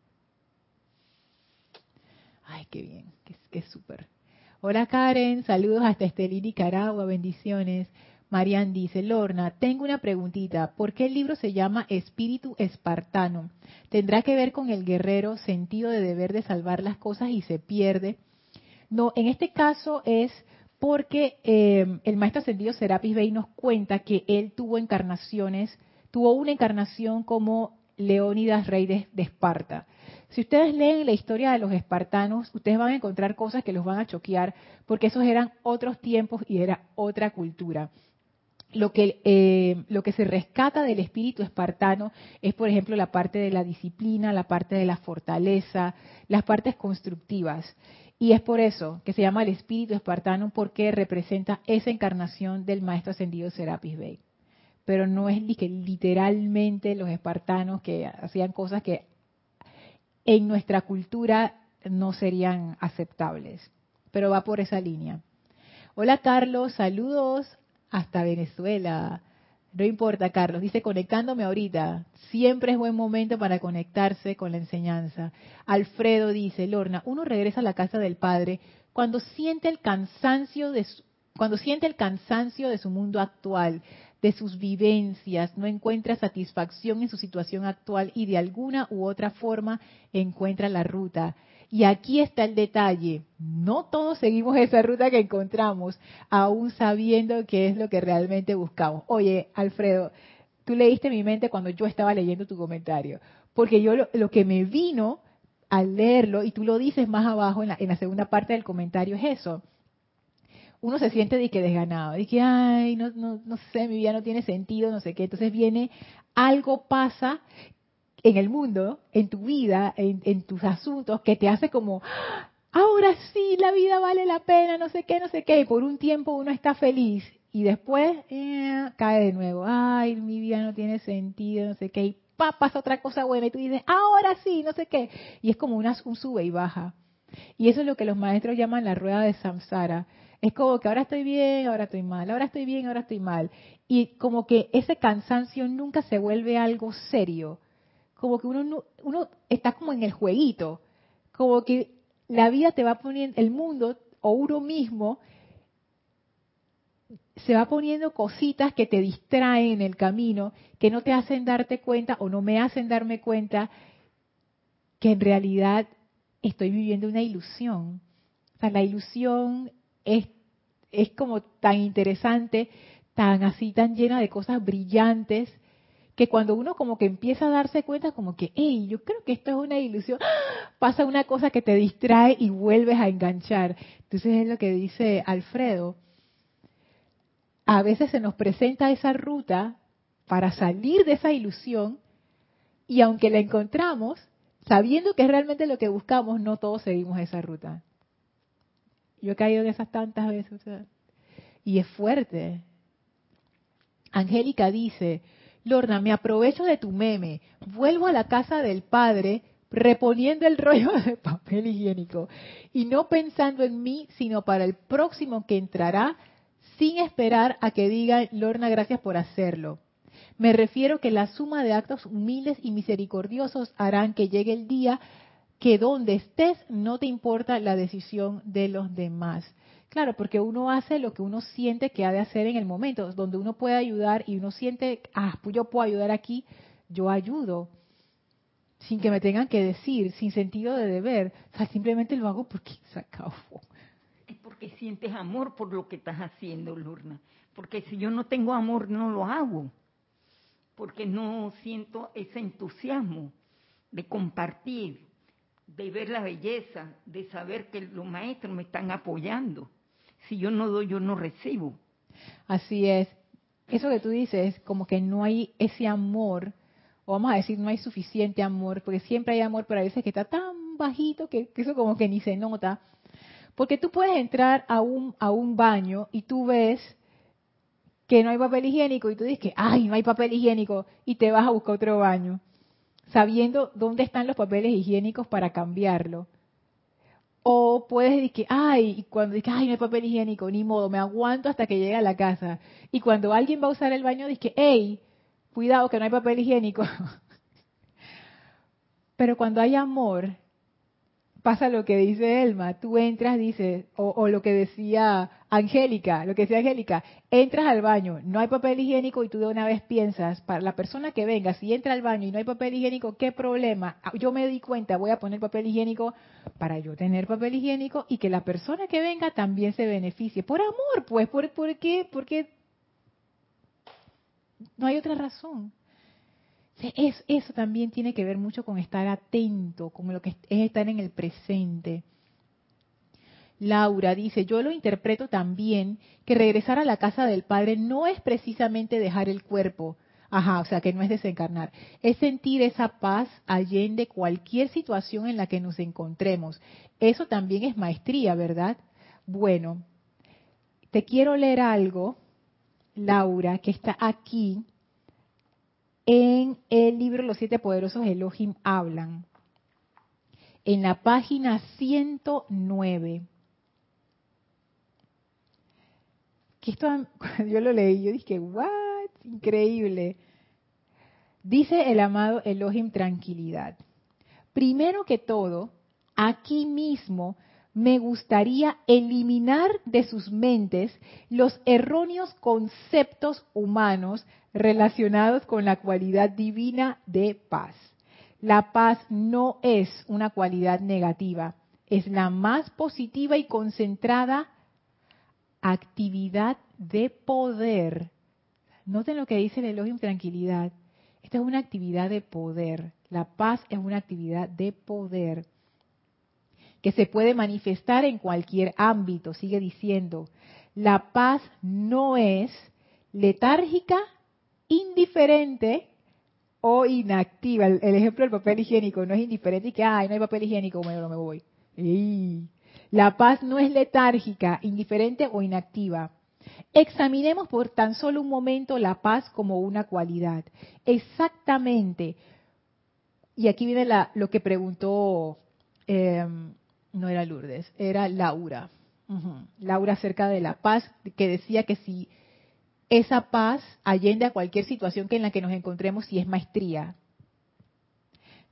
Ay, qué bien, qué, súper. Hola Karen, saludos hasta Estelí, Nicaragua, bendiciones. Marian dice, Lorna, tengo una preguntita. ¿Por qué el libro se llama Espíritu Espartano? ¿Tendrá que ver con el guerrero sentido de deber de salvar las cosas y se pierde? No, en este caso es porque eh, el maestro ascendido Serapis Bey nos cuenta que él tuvo encarnaciones, tuvo una encarnación como Leónidas, rey de Esparta. Si ustedes leen la historia de los espartanos, ustedes van a encontrar cosas que los van a choquear, porque esos eran otros tiempos y era otra cultura. Lo que, eh, lo que se rescata del espíritu espartano es, por ejemplo, la parte de la disciplina, la parte de la fortaleza, las partes constructivas. Y es por eso que se llama el espíritu espartano, porque representa esa encarnación del maestro ascendido Serapis Bey. Pero no es que literalmente los espartanos que hacían cosas que en nuestra cultura no serían aceptables. Pero va por esa línea. Hola Carlos, saludos hasta Venezuela. No importa, Carlos, dice conectándome ahorita. Siempre es buen momento para conectarse con la enseñanza. Alfredo dice, Lorna, uno regresa a la casa del Padre cuando siente el cansancio de su, cuando siente el cansancio de su mundo actual, de sus vivencias, no encuentra satisfacción en su situación actual y de alguna u otra forma encuentra la ruta. Y aquí está el detalle, no todos seguimos esa ruta que encontramos, aún sabiendo qué es lo que realmente buscamos. Oye, Alfredo, tú leíste mi mente cuando yo estaba leyendo tu comentario, porque yo lo, que me vino al leerlo, y tú lo dices más abajo en la, en la segunda parte del comentario, es eso uno se siente de que desganado, de que, ay, no, no, no sé, mi vida no tiene sentido, no sé qué. Entonces viene, algo pasa en el mundo, en tu vida, en, tus asuntos, que te hace como, ahora sí, la vida vale la pena, no sé qué, no sé qué. Y por un tiempo uno está feliz y después eh, cae de nuevo, ay, mi vida no tiene sentido, no sé qué. Y pa, pasa otra cosa buena y tú dices, ahora sí, no sé qué. Y es como una, un sube y baja. Y eso es lo que los maestros llaman la rueda de samsara es como que ahora estoy bien, ahora estoy mal, ahora estoy bien, ahora estoy mal. Y como que ese cansancio nunca se vuelve algo serio. Como que uno, uno está como en el jueguito. Como que la vida te va poniendo, el mundo o uno mismo se va poniendo cositas que te distraen en el camino, que no te hacen darte cuenta o no me hacen darme cuenta que en realidad estoy viviendo una ilusión. O sea, la ilusión es, es como tan interesante, tan así, tan llena de cosas brillantes, que cuando uno como que empieza a darse cuenta como que, hey, yo creo que esto es una ilusión, pasa una cosa que te distrae y vuelves a enganchar. Entonces es lo que dice Alfredo. A veces se nos presenta esa ruta para salir de esa ilusión y aunque la encontramos, sabiendo que es realmente lo que buscamos, no todos seguimos esa ruta. Yo he caído en esas tantas veces. y es fuerte. Angélica dice, Lorna, me aprovecho de tu meme, vuelvo a la casa del padre reponiendo el rollo de papel higiénico y no pensando en mí, sino para el próximo que entrará, sin esperar a que diga, Lorna, gracias por hacerlo. Me refiero que la suma de actos humildes y misericordiosos harán que llegue el día que donde estés no te importa la decisión de los demás. Claro, porque uno hace lo que uno siente que ha de hacer en el momento, donde uno puede ayudar y uno siente, ah, pues yo puedo ayudar aquí, yo ayudo. sin que me tengan que decir, sin sentido de deber. O sea, simplemente lo hago porque se acabó. Es porque sientes amor por lo que estás haciendo, Lurna. Porque si yo no tengo amor, no lo hago. Porque no siento ese entusiasmo de compartir, de ver la belleza, de saber que los maestros me están apoyando. Si yo no doy, yo no recibo. Así es. Eso que tú dices, como que no hay ese amor, o vamos a decir, no hay suficiente amor, porque siempre hay amor, pero a veces que está tan bajito que, que eso como que ni se nota. Porque tú puedes entrar a un, a un baño y tú ves que no hay papel higiénico y tú dices que, ay, no hay papel higiénico y te vas a buscar otro baño sabiendo dónde están los papeles higiénicos para cambiarlo. O puedes decir que, ay, y cuando dices, ay, no hay papel higiénico, ni modo, me aguanto hasta que llegue a la casa. Y cuando alguien va a usar el baño, dices, hey, cuidado que no hay papel higiénico. Pero cuando hay amor, pasa lo que dice Elma, tú entras, dices, o, lo que decía Angélica, lo que decía Angélica, entras al baño, no hay papel higiénico y tú de una vez piensas, para la persona que venga, si entra al baño y no hay papel higiénico, ¿qué problema? Ah, yo me di cuenta, voy a poner papel higiénico para yo tener papel higiénico y que la persona que venga también se beneficie. Por amor, pues, ¿por, por qué? Porque no hay otra razón. Es, eso también tiene que ver mucho con estar atento, con lo que es estar en el presente. Laura dice, yo lo interpreto también que regresar a la casa del Padre no es precisamente dejar el cuerpo, ajá, o sea, que no es desencarnar, es sentir esa paz allende cualquier situación en la que nos encontremos. Eso también es maestría, ¿verdad? Bueno, te quiero leer algo, Laura, que está aquí en el libro Los siete poderosos Elohim hablan, en la página 109. Que esto, cuando yo lo leí, yo dije, ¿what? Increíble. Dice el amado Elohim tranquilidad. Primero que todo, aquí mismo me gustaría eliminar de sus mentes los erróneos conceptos humanos relacionados con la cualidad divina de paz. La paz no es una cualidad negativa, es la más positiva y concentrada actividad de poder. Noten lo que dice el elogio tranquilidad. Esta es una actividad de poder. La paz es una actividad de poder que se puede manifestar en cualquier ámbito. Sigue diciendo, la paz no es letárgica indiferente o inactiva. El, ejemplo del papel higiénico no es indiferente y que, ay, no hay papel higiénico, bueno, me voy. La paz no es letárgica, indiferente o inactiva. Examinemos por tan solo un momento la paz como una cualidad. Exactamente. Y aquí viene lo que preguntó, em, no era Lourdes, era Laura. Laura acerca de la paz, que decía que si esa paz allende a cualquier situación que en la que nos encontremos si es maestría.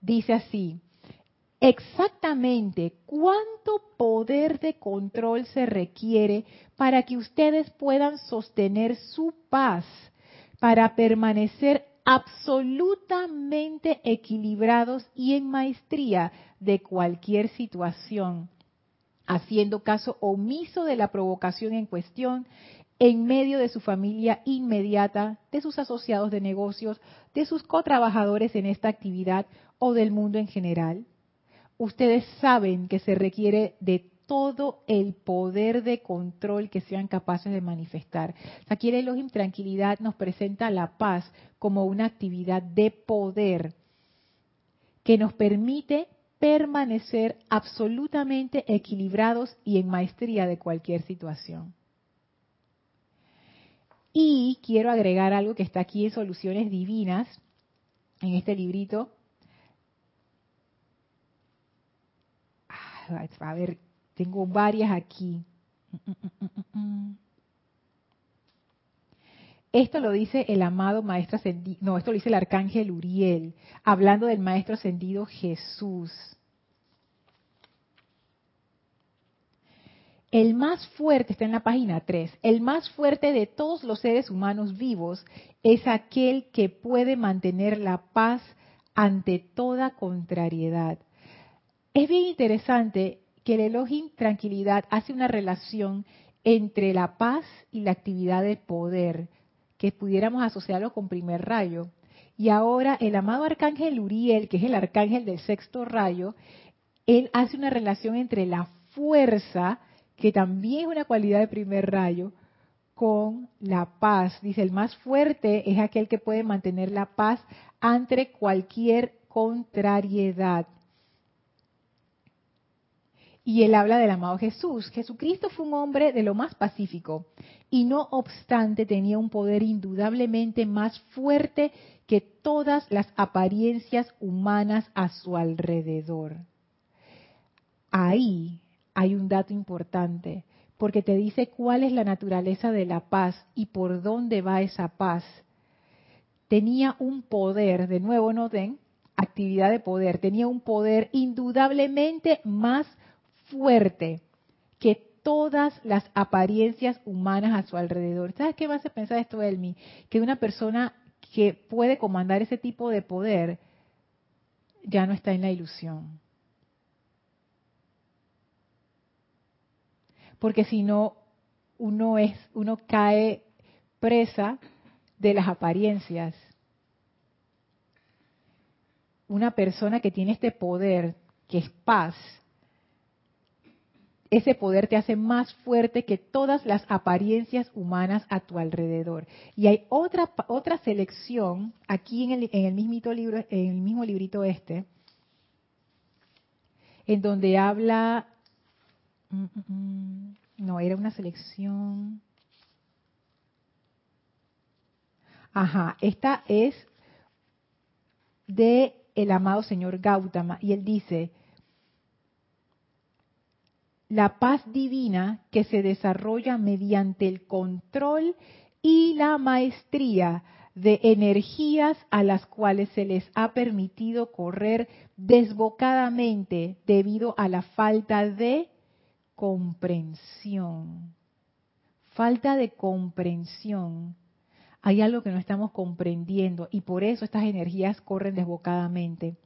Dice así, exactamente cuánto poder de control se requiere para que ustedes puedan sostener su paz, para permanecer absolutamente equilibrados y en maestría de cualquier situación, haciendo caso omiso de la provocación en cuestión en medio de su familia inmediata, de sus asociados de negocios, de sus cotrabajadores en esta actividad o del mundo en general. Ustedes saben que se requiere de todo el poder de control que sean capaces de manifestar. Aquí el Elohim Tranquilidad nos presenta la paz como una actividad de poder que nos permite permanecer absolutamente equilibrados y en maestría de cualquier situación. Y quiero agregar algo que está aquí en Soluciones Divinas, en este librito. Ah, a ver, tengo varias aquí. Esto lo dice el amado Maestro Ascendido, no, esto lo dice el Arcángel Uriel, hablando del Maestro Ascendido Jesús. El más fuerte, está en la página 3, el más fuerte de todos los seres humanos vivos es aquel que puede mantener la paz ante toda contrariedad. Es bien interesante que el Elohim tranquilidad hace una relación entre la paz y la actividad de poder, que pudiéramos asociarlo con primer rayo. Y ahora el amado arcángel Uriel, que es el arcángel del sexto rayo, él hace una relación entre la fuerza, que también es una cualidad de primer rayo, con la paz. Dice, el más fuerte es aquel que puede mantener la paz ante cualquier contrariedad. Y él habla del amado Jesús. Jesucristo fue un hombre de lo más pacífico y no obstante tenía un poder indudablemente más fuerte que todas las apariencias humanas a su alrededor. Ahí hay un dato importante, porque te dice cuál es la naturaleza de la paz y por dónde va esa paz. Tenía un poder, de nuevo noten, actividad de poder, tenía un poder indudablemente más fuerte que todas las apariencias humanas a su alrededor. ¿Sabes qué me hace pensar esto, Elmi? Que una persona que puede comandar ese tipo de poder ya no está en la ilusión. Porque si no, uno es, uno cae presa de las apariencias. Una persona que tiene este poder, que es paz, ese poder te hace más fuerte que todas las apariencias humanas a tu alrededor. Y hay otra, otra selección aquí en el, en el, mismo libro, en el mismo librito este, en donde habla, mm, mm, mm, no, era una selección. Ajá, esta es de el amado señor Gautama y él dice, la paz divina que se desarrolla mediante el control y la maestría de energías a las cuales se les ha permitido correr desbocadamente debido a la falta de comprensión. Falta de comprensión. Hay algo que no estamos comprendiendo y por eso estas energías corren desbocadamente.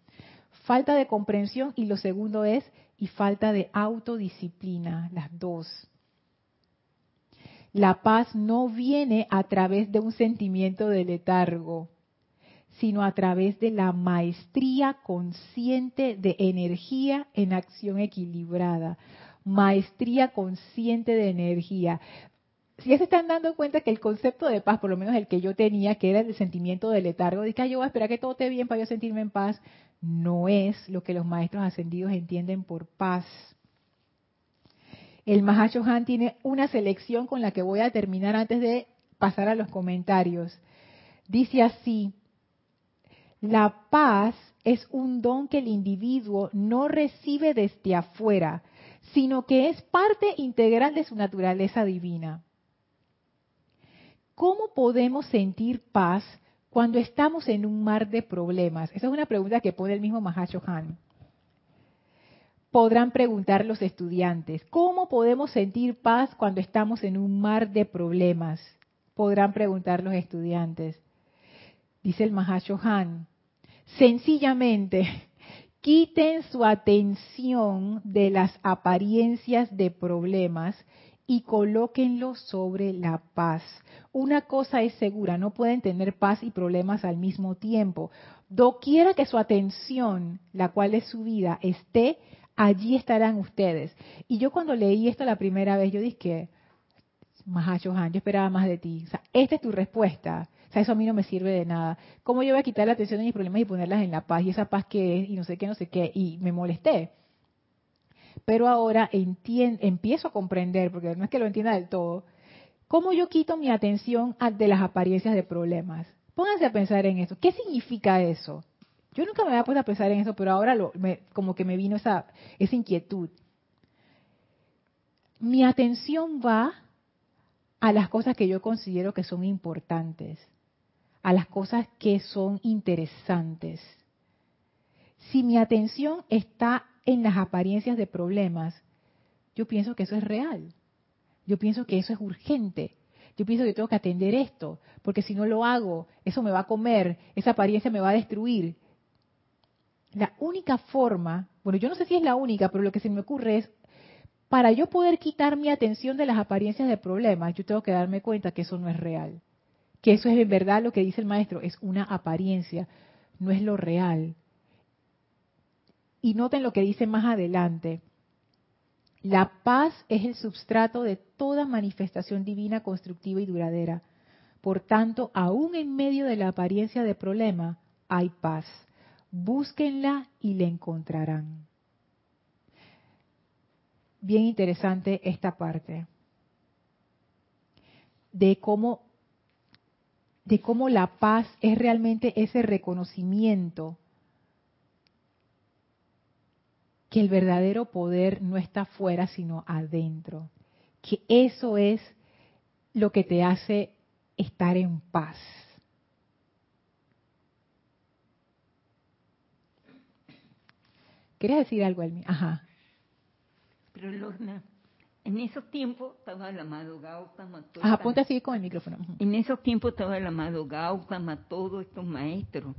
Falta de comprensión y lo segundo es y falta de autodisciplina, las dos. La paz no viene a través de un sentimiento de letargo, sino a través de la maestría consciente de energía en acción equilibrada. Maestría consciente de energía. Si ya se están dando cuenta que el concepto de paz, por lo menos el que yo tenía, que era el sentimiento de letargo, de que yo voy a esperar que todo esté bien para yo sentirme en paz, no es lo que los maestros ascendidos entienden por paz. El Han tiene una selección con la que voy a terminar antes de pasar a los comentarios. Dice así, la paz es un don que el individuo no recibe desde afuera, sino que es parte integral de su naturaleza divina. ¿Cómo podemos sentir paz cuando estamos en un mar de problemas? Esa es una pregunta que pone el mismo Mahacho Han. Podrán preguntar los estudiantes, ¿cómo podemos sentir paz cuando estamos en un mar de problemas? Podrán preguntar los estudiantes. Dice el Mahacho Han, sencillamente, quiten su atención de las apariencias de problemas y colóquenlo sobre la paz. Una cosa es segura, no pueden tener paz y problemas al mismo tiempo. Doquiera que su atención, la cual es su vida, esté, allí estarán ustedes. Y yo cuando leí esto la primera vez, yo dije, Mahacho yo esperaba más de ti. O sea, esta es tu respuesta. O sea, eso a mí no me sirve de nada. ¿Cómo yo voy a quitar la atención de mis problemas y ponerlas en la paz? Y esa paz que es, y no sé qué, no sé qué. Y me molesté pero ahora empiezo a comprender, porque no es que lo entienda del todo, cómo yo quito mi atención de las apariencias de problemas. Pónganse a pensar en eso. ¿Qué significa eso? Yo nunca me había puesto a pensar en eso, pero ahora como que me vino esa, esa inquietud. Mi atención va a las cosas que yo considero que son importantes, a las cosas que son interesantes. Si mi atención está en las apariencias de problemas, yo pienso que eso es real. Yo pienso que eso es urgente. Yo pienso que tengo que atender esto, porque si no lo hago, eso me va a comer, esa apariencia me va a destruir. La única forma, bueno, yo no sé si es la única, pero lo que se me ocurre es, para yo poder quitar mi atención de las apariencias de problemas, yo tengo que darme cuenta que eso no es real. Que eso es en verdad lo que dice el maestro, es una apariencia, no es lo real. Y noten lo que dice más adelante. La paz es el substrato de toda manifestación divina constructiva y duradera. Por tanto, aún en medio de la apariencia de problema, hay paz. Búsquenla y la encontrarán. Bien interesante esta parte de cómo de cómo la paz es realmente ese reconocimiento que el verdadero poder no está fuera, sino adentro. Que eso es lo que te hace estar en paz. ¿Quieres decir algo, Elmi? Ajá. Pero Lorna, en esos tiempos estaba el amado Gautama. Ajá, ponte así con el micrófono. En esos tiempos estaba el amado Gautama, todos estos maestros.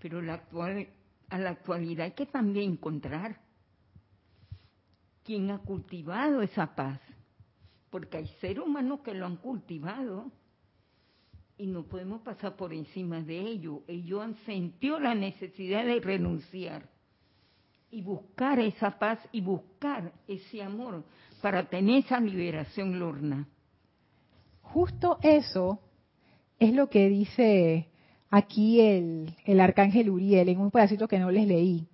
Pero la actual, a la actualidad hay que también encontrar quién ha cultivado esa paz. Porque hay seres humanos que lo han cultivado y no podemos pasar por encima de ello. Ellos han sentido la necesidad de renunciar y buscar esa paz y buscar ese amor para tener esa liberación, Lorna. Justo eso es lo que dice aquí el, el arcángel Uriel en un pedacito que no les leí.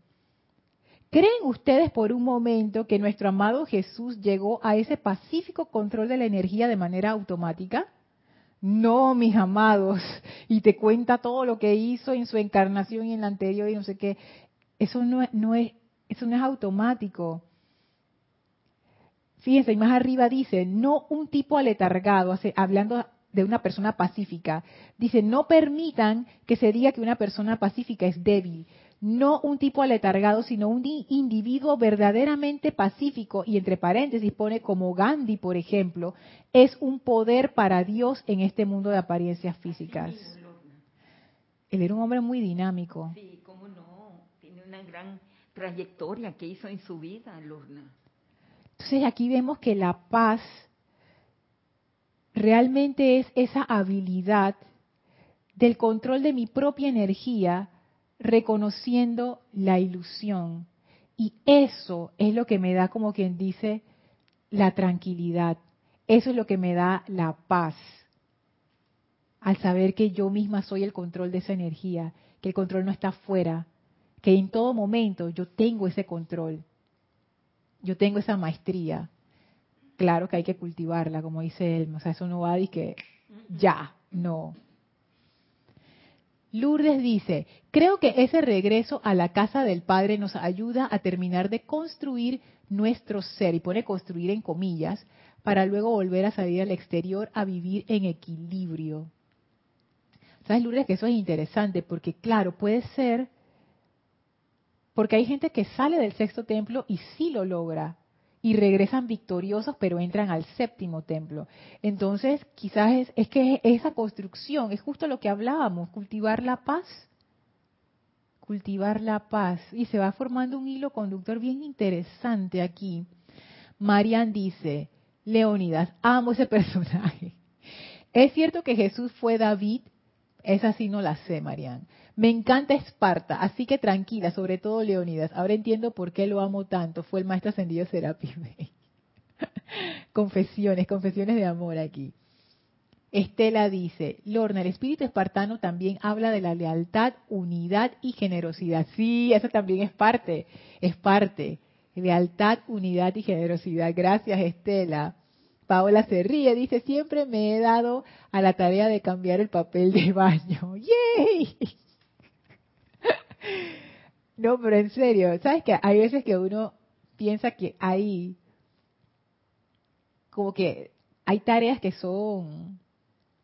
¿Creen ustedes por un momento que nuestro amado Jesús llegó a ese pacífico control de la energía de manera automática? No, mis amados, y te cuenta todo lo que hizo en su encarnación y en la anterior y no sé qué. Eso no, es, eso no es automático. Fíjense, y más arriba dice, no un tipo aletargado, hablando de una persona pacífica. Dice, no permitan que se diga que una persona pacífica es débil. No un tipo aletargado, sino un individuo verdaderamente pacífico. Y entre paréntesis pone como Gandhi, por ejemplo, es un poder para Dios en este mundo de apariencias físicas. Él era un hombre muy dinámico. Sí, cómo no. Tiene una gran trayectoria que hizo en su vida, Lorna. Entonces aquí vemos que la paz realmente es esa habilidad del control de mi propia energía reconociendo la ilusión. Y eso es lo que me da, como quien dice, la tranquilidad. Eso es lo que me da la paz. Al saber que yo misma soy el control de esa energía, que el control no está fuera, que en todo momento yo tengo ese control, yo tengo esa maestría. Claro que hay que cultivarla, como dice él, o sea, eso no va a que ya, no. Lourdes dice, creo que ese regreso a la casa del Padre nos ayuda a terminar de construir nuestro ser, y pone construir en comillas, para luego volver a salir al exterior a vivir en equilibrio. ¿Sabes, Lourdes, que eso es interesante? Porque claro, puede ser porque hay gente que sale del sexto templo y sí lo logra y regresan victoriosos, pero entran al séptimo templo. Entonces, quizás es, es que esa construcción es justo lo que hablábamos, cultivar la paz. Cultivar la paz. Y se va formando un hilo conductor bien interesante aquí. Marian dice, Leonidas, amo ese personaje. Es cierto que Jesús fue David, esa sí no la sé, Marian. Me encanta Esparta, así que tranquila, sobre todo Leonidas. Ahora entiendo por qué lo amo tanto. Fue el maestro ascendido Serapis confesiones, confesiones de amor aquí. Estela dice, Lorna, el espíritu espartano también habla de la lealtad, unidad y generosidad. Sí, eso también es parte, es parte. Lealtad, unidad y generosidad. Gracias, Estela. Paola se ríe, dice, siempre me he dado a la tarea de cambiar el papel de baño. ¡Yay! No, pero en serio, ¿sabes que Hay veces que uno piensa que hay, como que hay tareas que son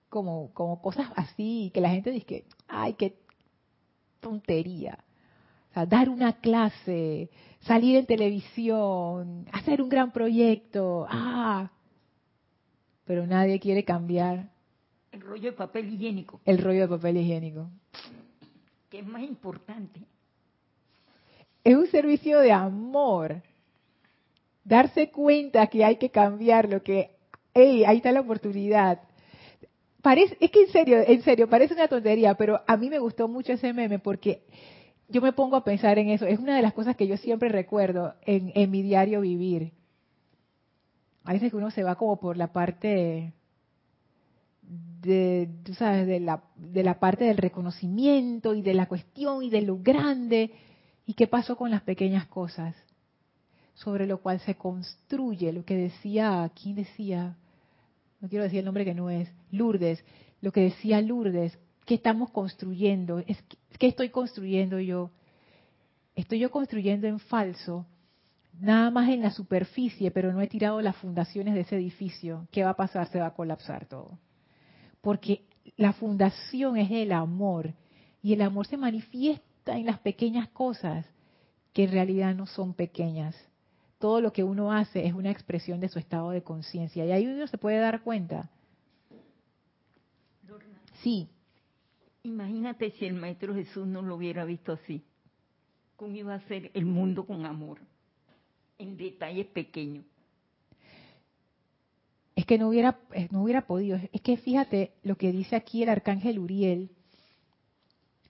como, como cosas así, que la gente dice que, ay, qué tontería. O sea, dar una clase, salir en televisión, hacer un gran proyecto, ah, pero nadie quiere cambiar. El rollo de papel higiénico. El rollo de papel higiénico. ¿Qué es más importante? Es un servicio de amor. Darse cuenta que hay que cambiar lo que, hey, ahí está la oportunidad. Parece, es que en serio, en serio, parece una tontería, pero a mí me gustó mucho ese meme porque yo me pongo a pensar en eso. Es una de las cosas que yo siempre recuerdo en, en mi diario vivir. A veces que uno se va como por la parte de, sabes, de la, de la parte del reconocimiento y de la cuestión y de lo grande. ¿Y qué pasó con las pequeñas cosas? Sobre lo cual se construye, lo que decía, ¿quién decía? No quiero decir el nombre que no es, Lourdes, lo que decía Lourdes, ¿qué estamos construyendo? Es, ¿Qué estoy construyendo yo? Estoy yo construyendo en falso, nada más en la superficie, pero no he tirado las fundaciones de ese edificio. ¿Qué va a pasar? Se va a colapsar todo porque la fundación es el amor y el amor se manifiesta en las pequeñas cosas que en realidad no son pequeñas. Todo lo que uno hace es una expresión de su estado de conciencia y ahí uno se puede dar cuenta. Sí. Imagínate si el Maestro Jesús no lo hubiera visto así. ¿Cómo iba a ser el mundo con amor? En detalles pequeños es que no hubiera, eh, no hubiera podido. Es que fíjate lo que dice aquí el arcángel Uriel.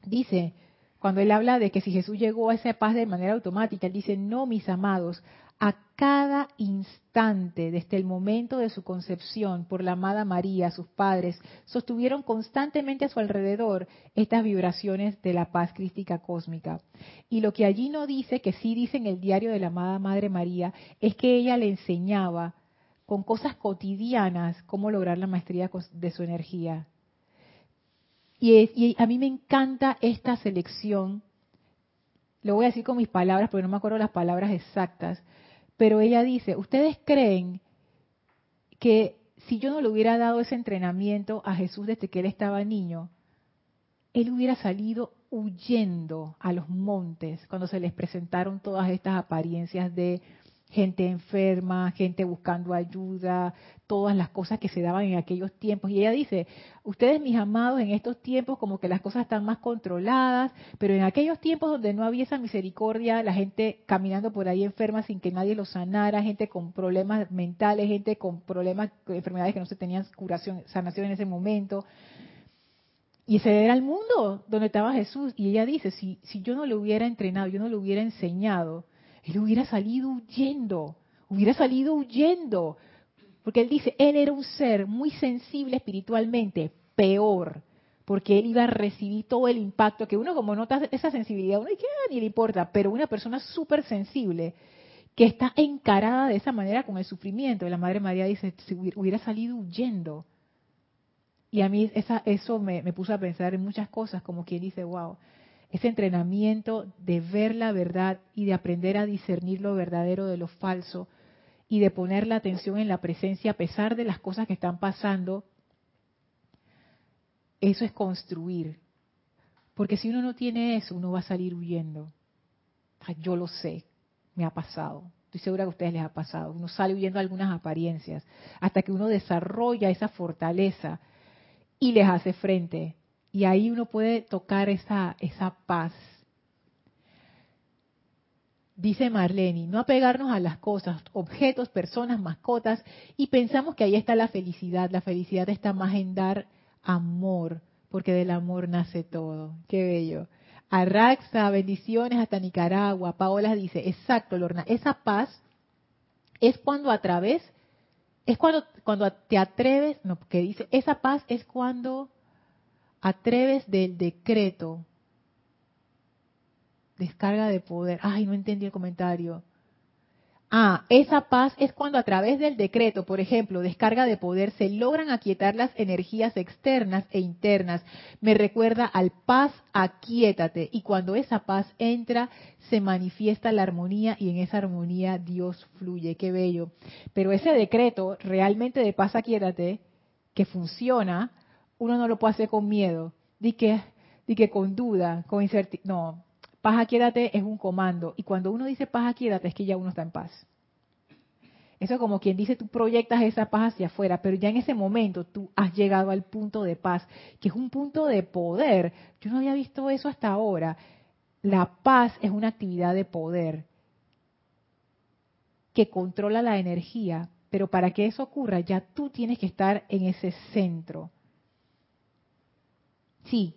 Dice, cuando él habla de que si Jesús llegó a esa paz de manera automática, él dice, no, mis amados, a cada instante, desde el momento de su concepción por la amada María, sus padres, sostuvieron constantemente a su alrededor estas vibraciones de la paz crística cósmica. Y lo que allí no dice, que sí dice en el diario de la amada Madre María, es que ella le enseñaba con cosas cotidianas cómo lograr la maestría de su energía. Y, a mí me encanta esta selección. Lo voy a decir con mis palabras porque no me acuerdo las palabras exactas. Pero ella dice, ¿ustedes creen que si yo no le hubiera dado ese entrenamiento a Jesús desde que él estaba niño, él hubiera salido huyendo a los montes cuando se les presentaron todas estas apariencias de gente enferma, gente buscando ayuda, todas las cosas que se daban en aquellos tiempos. Y ella dice, ustedes mis amados, en estos tiempos como que las cosas están más controladas, pero en aquellos tiempos donde no había esa misericordia, la gente caminando por ahí enferma sin que nadie los sanara, gente con problemas mentales, gente con problemas, enfermedades que no se tenían curación, sanación en ese momento. Y ese era el mundo donde estaba Jesús. Y ella dice, si, si yo no lo hubiera entrenado, yo no lo hubiera enseñado, él hubiera salido huyendo, hubiera salido huyendo. Porque él dice, él era un ser muy sensible espiritualmente, peor, porque él iba a recibir todo el impacto que uno como nota esa sensibilidad, uno dice, ah, ni le importa, pero una persona súper sensible que está encarada de esa manera con el sufrimiento. la Madre María dice, hubiera salido huyendo. Y a mí esa, eso me, me puso a pensar en muchas cosas, como quien dice, wow, ese entrenamiento de ver la verdad y de aprender a discernir lo verdadero de lo falso y de poner la atención en la presencia a pesar de las cosas que están pasando, eso es construir. Porque si uno no tiene eso, uno va a salir huyendo. Yo lo sé, me ha pasado. Estoy segura que a ustedes les ha pasado. Uno sale huyendo algunas apariencias hasta que uno desarrolla esa fortaleza y les hace frente y ahí uno puede tocar esa, esa paz. Dice Marlene, no apegarnos a las cosas, objetos, personas, mascotas, y pensamos que ahí está la felicidad. La felicidad está más en dar amor, porque del amor nace todo. Qué bello. Arraxa, bendiciones hasta Nicaragua. Paola dice, exacto, Lorna, esa paz es cuando a través, es cuando, cuando te atreves, no, que dice, esa paz es cuando atreves del decreto. Descarga de poder. Ay, no entendí el comentario. Ah, esa paz es cuando a través del decreto, por ejemplo, descarga de poder, se logran aquietar las energías externas e internas. Me recuerda al paz, aquietate. Y cuando esa paz entra, se manifiesta la armonía y en esa armonía Dios fluye. Qué bello. Pero ese decreto realmente de paz, aquietate, que funciona, uno no lo puede hacer con miedo, di que, di que con duda, con incertidumbre. No, paz quédate es un comando. Y cuando uno dice paz quédate es que ya uno está en paz. Eso es como quien dice, tú proyectas esa paz hacia afuera, pero ya en ese momento tú has llegado al punto de paz, que es un punto de poder. Yo no había visto eso hasta ahora. la paz es una actividad de poder que controla la energía, pero para que eso ocurra ya tú tienes que estar en ese centro. Sí.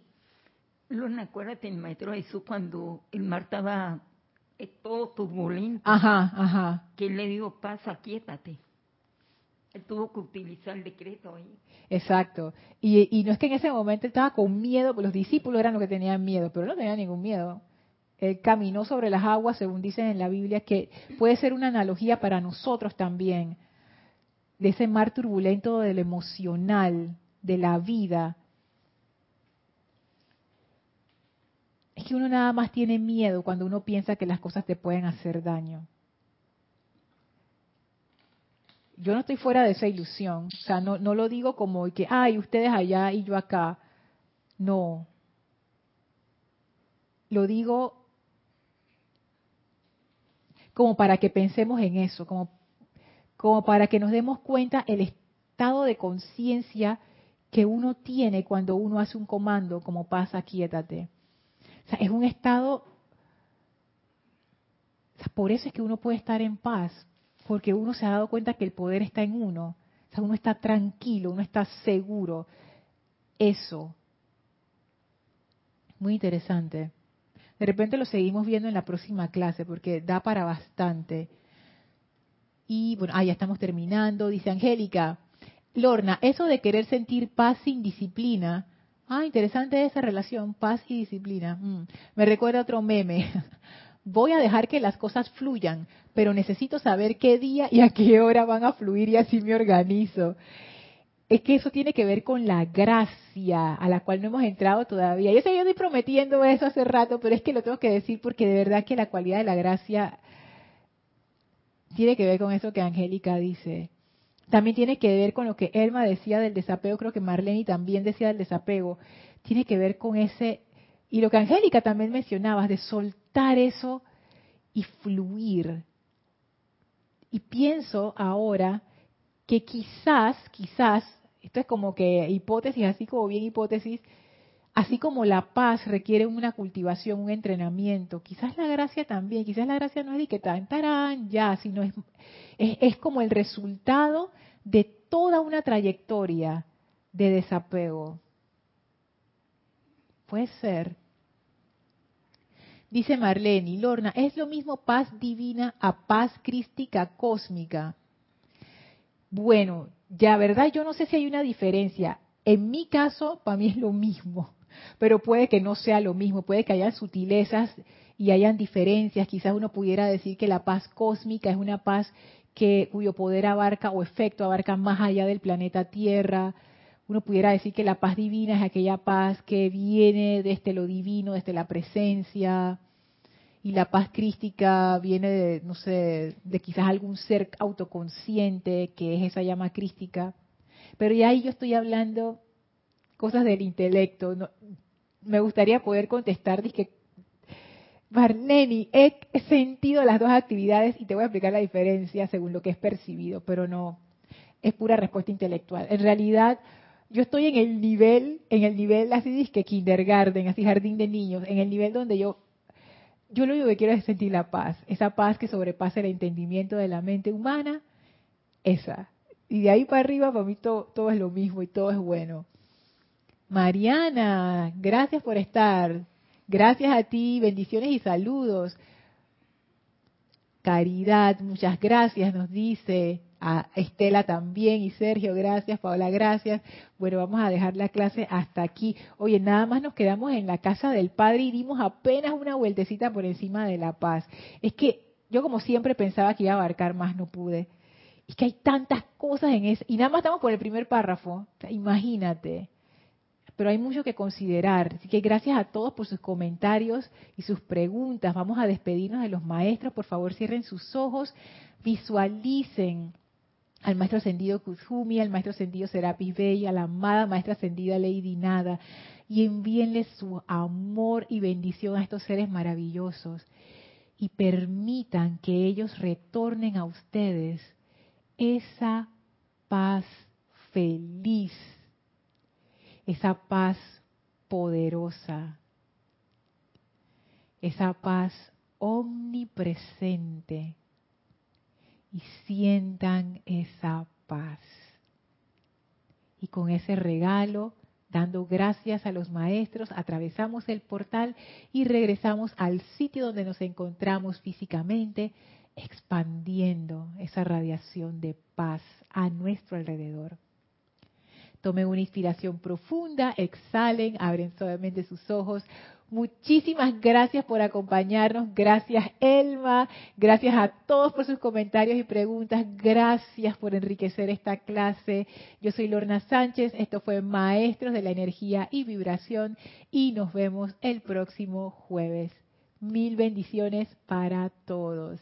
Lorna, acuérdate el maestro Jesús cuando el mar estaba todo turbulento. Ajá, ajá. Que él le dijo, pasa, quiétate. Él tuvo que utilizar el decreto ahí. Exacto. Y, y no es que en ese momento estaba con miedo, pues los discípulos eran los que tenían miedo, pero no tenía ningún miedo. Él caminó sobre las aguas, según dicen en la Biblia, que puede ser una analogía para nosotros también, de ese mar turbulento del emocional, de la vida. Que uno nada más tiene miedo cuando uno piensa que las cosas te pueden hacer daño. yo no estoy fuera de esa ilusión. O sea, no, no lo digo como que, ay, ustedes allá y yo acá. No. Lo digo como para que pensemos en eso, como, para que nos demos cuenta el estado de conciencia que uno tiene cuando uno hace un comando como pasa, quiétate. Es un estado, por eso es que uno puede estar en paz, porque uno se ha dado cuenta que el poder está en uno. Uno está tranquilo, uno está seguro. Eso. Muy interesante. De repente lo seguimos viendo en la próxima clase porque da para bastante. Y bueno, ah, ya estamos terminando. Dice Angélica, Lorna, eso de querer sentir paz sin disciplina. Ah, interesante esa relación, paz y disciplina. Mm, me recuerda otro meme. voy a dejar que las cosas fluyan, pero necesito saber qué día y a qué hora van a fluir y así me organizo. Es que eso tiene que ver con la gracia a la cual no hemos entrado todavía. Yo sé, yo estoy prometiendo eso hace rato, pero es que lo tengo que decir porque de verdad que la cualidad de la gracia tiene que ver con eso que Angélica dice. También tiene que ver con lo que Elma decía del desapego, creo que Marlene también decía del desapego. Tiene que ver con ese y lo que Angélica también mencionaba, de soltar eso y fluir. Y pienso ahora que quizás, quizás, esto es como que hipótesis, así como bien hipótesis, así como la paz requiere una cultivación, un entrenamiento, quizás la gracia también, quizás la gracia no es de que tan tarán ya, sino es, es, como el resultado de toda una trayectoria de desapego. Puede ser. Dice Marlene, Lorna, es lo mismo paz divina a paz crística cósmica. Bueno, ya verdad yo no sé si hay una diferencia. En mi caso, para mí es lo mismo, pero puede que no sea lo mismo, puede que haya sutilezas y hayan diferencias. Quizás uno pudiera decir que la paz cósmica es una paz que cuyo poder abarca o efecto abarca más allá del planeta Tierra. Uno pudiera decir que la paz divina es aquella paz que viene desde lo divino, desde la presencia, y la paz crística viene de, no sé, de quizás algún ser autoconsciente, que es esa llama crística. Pero ya ahí yo estoy hablando cosas del intelecto. me gustaría poder contestar, dije, Marleni, he sentido las dos actividades y te voy a explicar la diferencia según lo que es percibido, pero no, es pura respuesta intelectual. En realidad, yo estoy en el nivel, en el nivel así que kindergarten, así jardín de niños, en el nivel donde yo yo lo único que quiero es sentir la paz, esa paz que sobrepasa el entendimiento de la mente humana, esa. Y de ahí para arriba, para mí todo es lo mismo y todo es bueno. Mariana, gracias por estar. Gracias a ti, bendiciones y saludos. Caridad, muchas gracias, nos dice a Estela también y Sergio, gracias, Paola, gracias. Bueno, vamos a dejar la clase hasta aquí. Oye, nada más nos quedamos en la casa del Padre y dimos apenas una vueltecita por encima de La Paz. Es que yo como siempre pensaba que iba a abarcar más, no pude. Y que hay tantas cosas en eso. Y nada más estamos por el primer párrafo. imagínate. Pero hay mucho que considerar. Así que gracias a todos por sus comentarios y sus preguntas. Vamos a despedirnos de los maestros. Por favor, cierren sus ojos. Visualicen al maestro ascendido Kuzumi, al maestro ascendido Serapis Bey, a la amada maestra ascendida Lady Nada, y envíenle su amor y bendición a estos seres maravillosos y permitan que ellos retornen a ustedes esa paz feliz, esa paz poderosa, esa paz omnipresente y sientan esa paz. Y con ese regalo, dando gracias a los maestros, atravesamos el portal y regresamos al sitio donde nos encontramos físicamente, expandiendo esa radiación de paz a nuestro alrededor. Tomen una inspiración profunda, exhalen, abren suavemente sus ojos. Muchísimas gracias por acompañarnos. Gracias Elma. Gracias a todos por sus comentarios y preguntas. Gracias por enriquecer esta clase. Yo soy Lorna Sánchez. Esto fue Maestros de la Energía y Vibración y nos vemos el próximo jueves. Mil bendiciones para todos.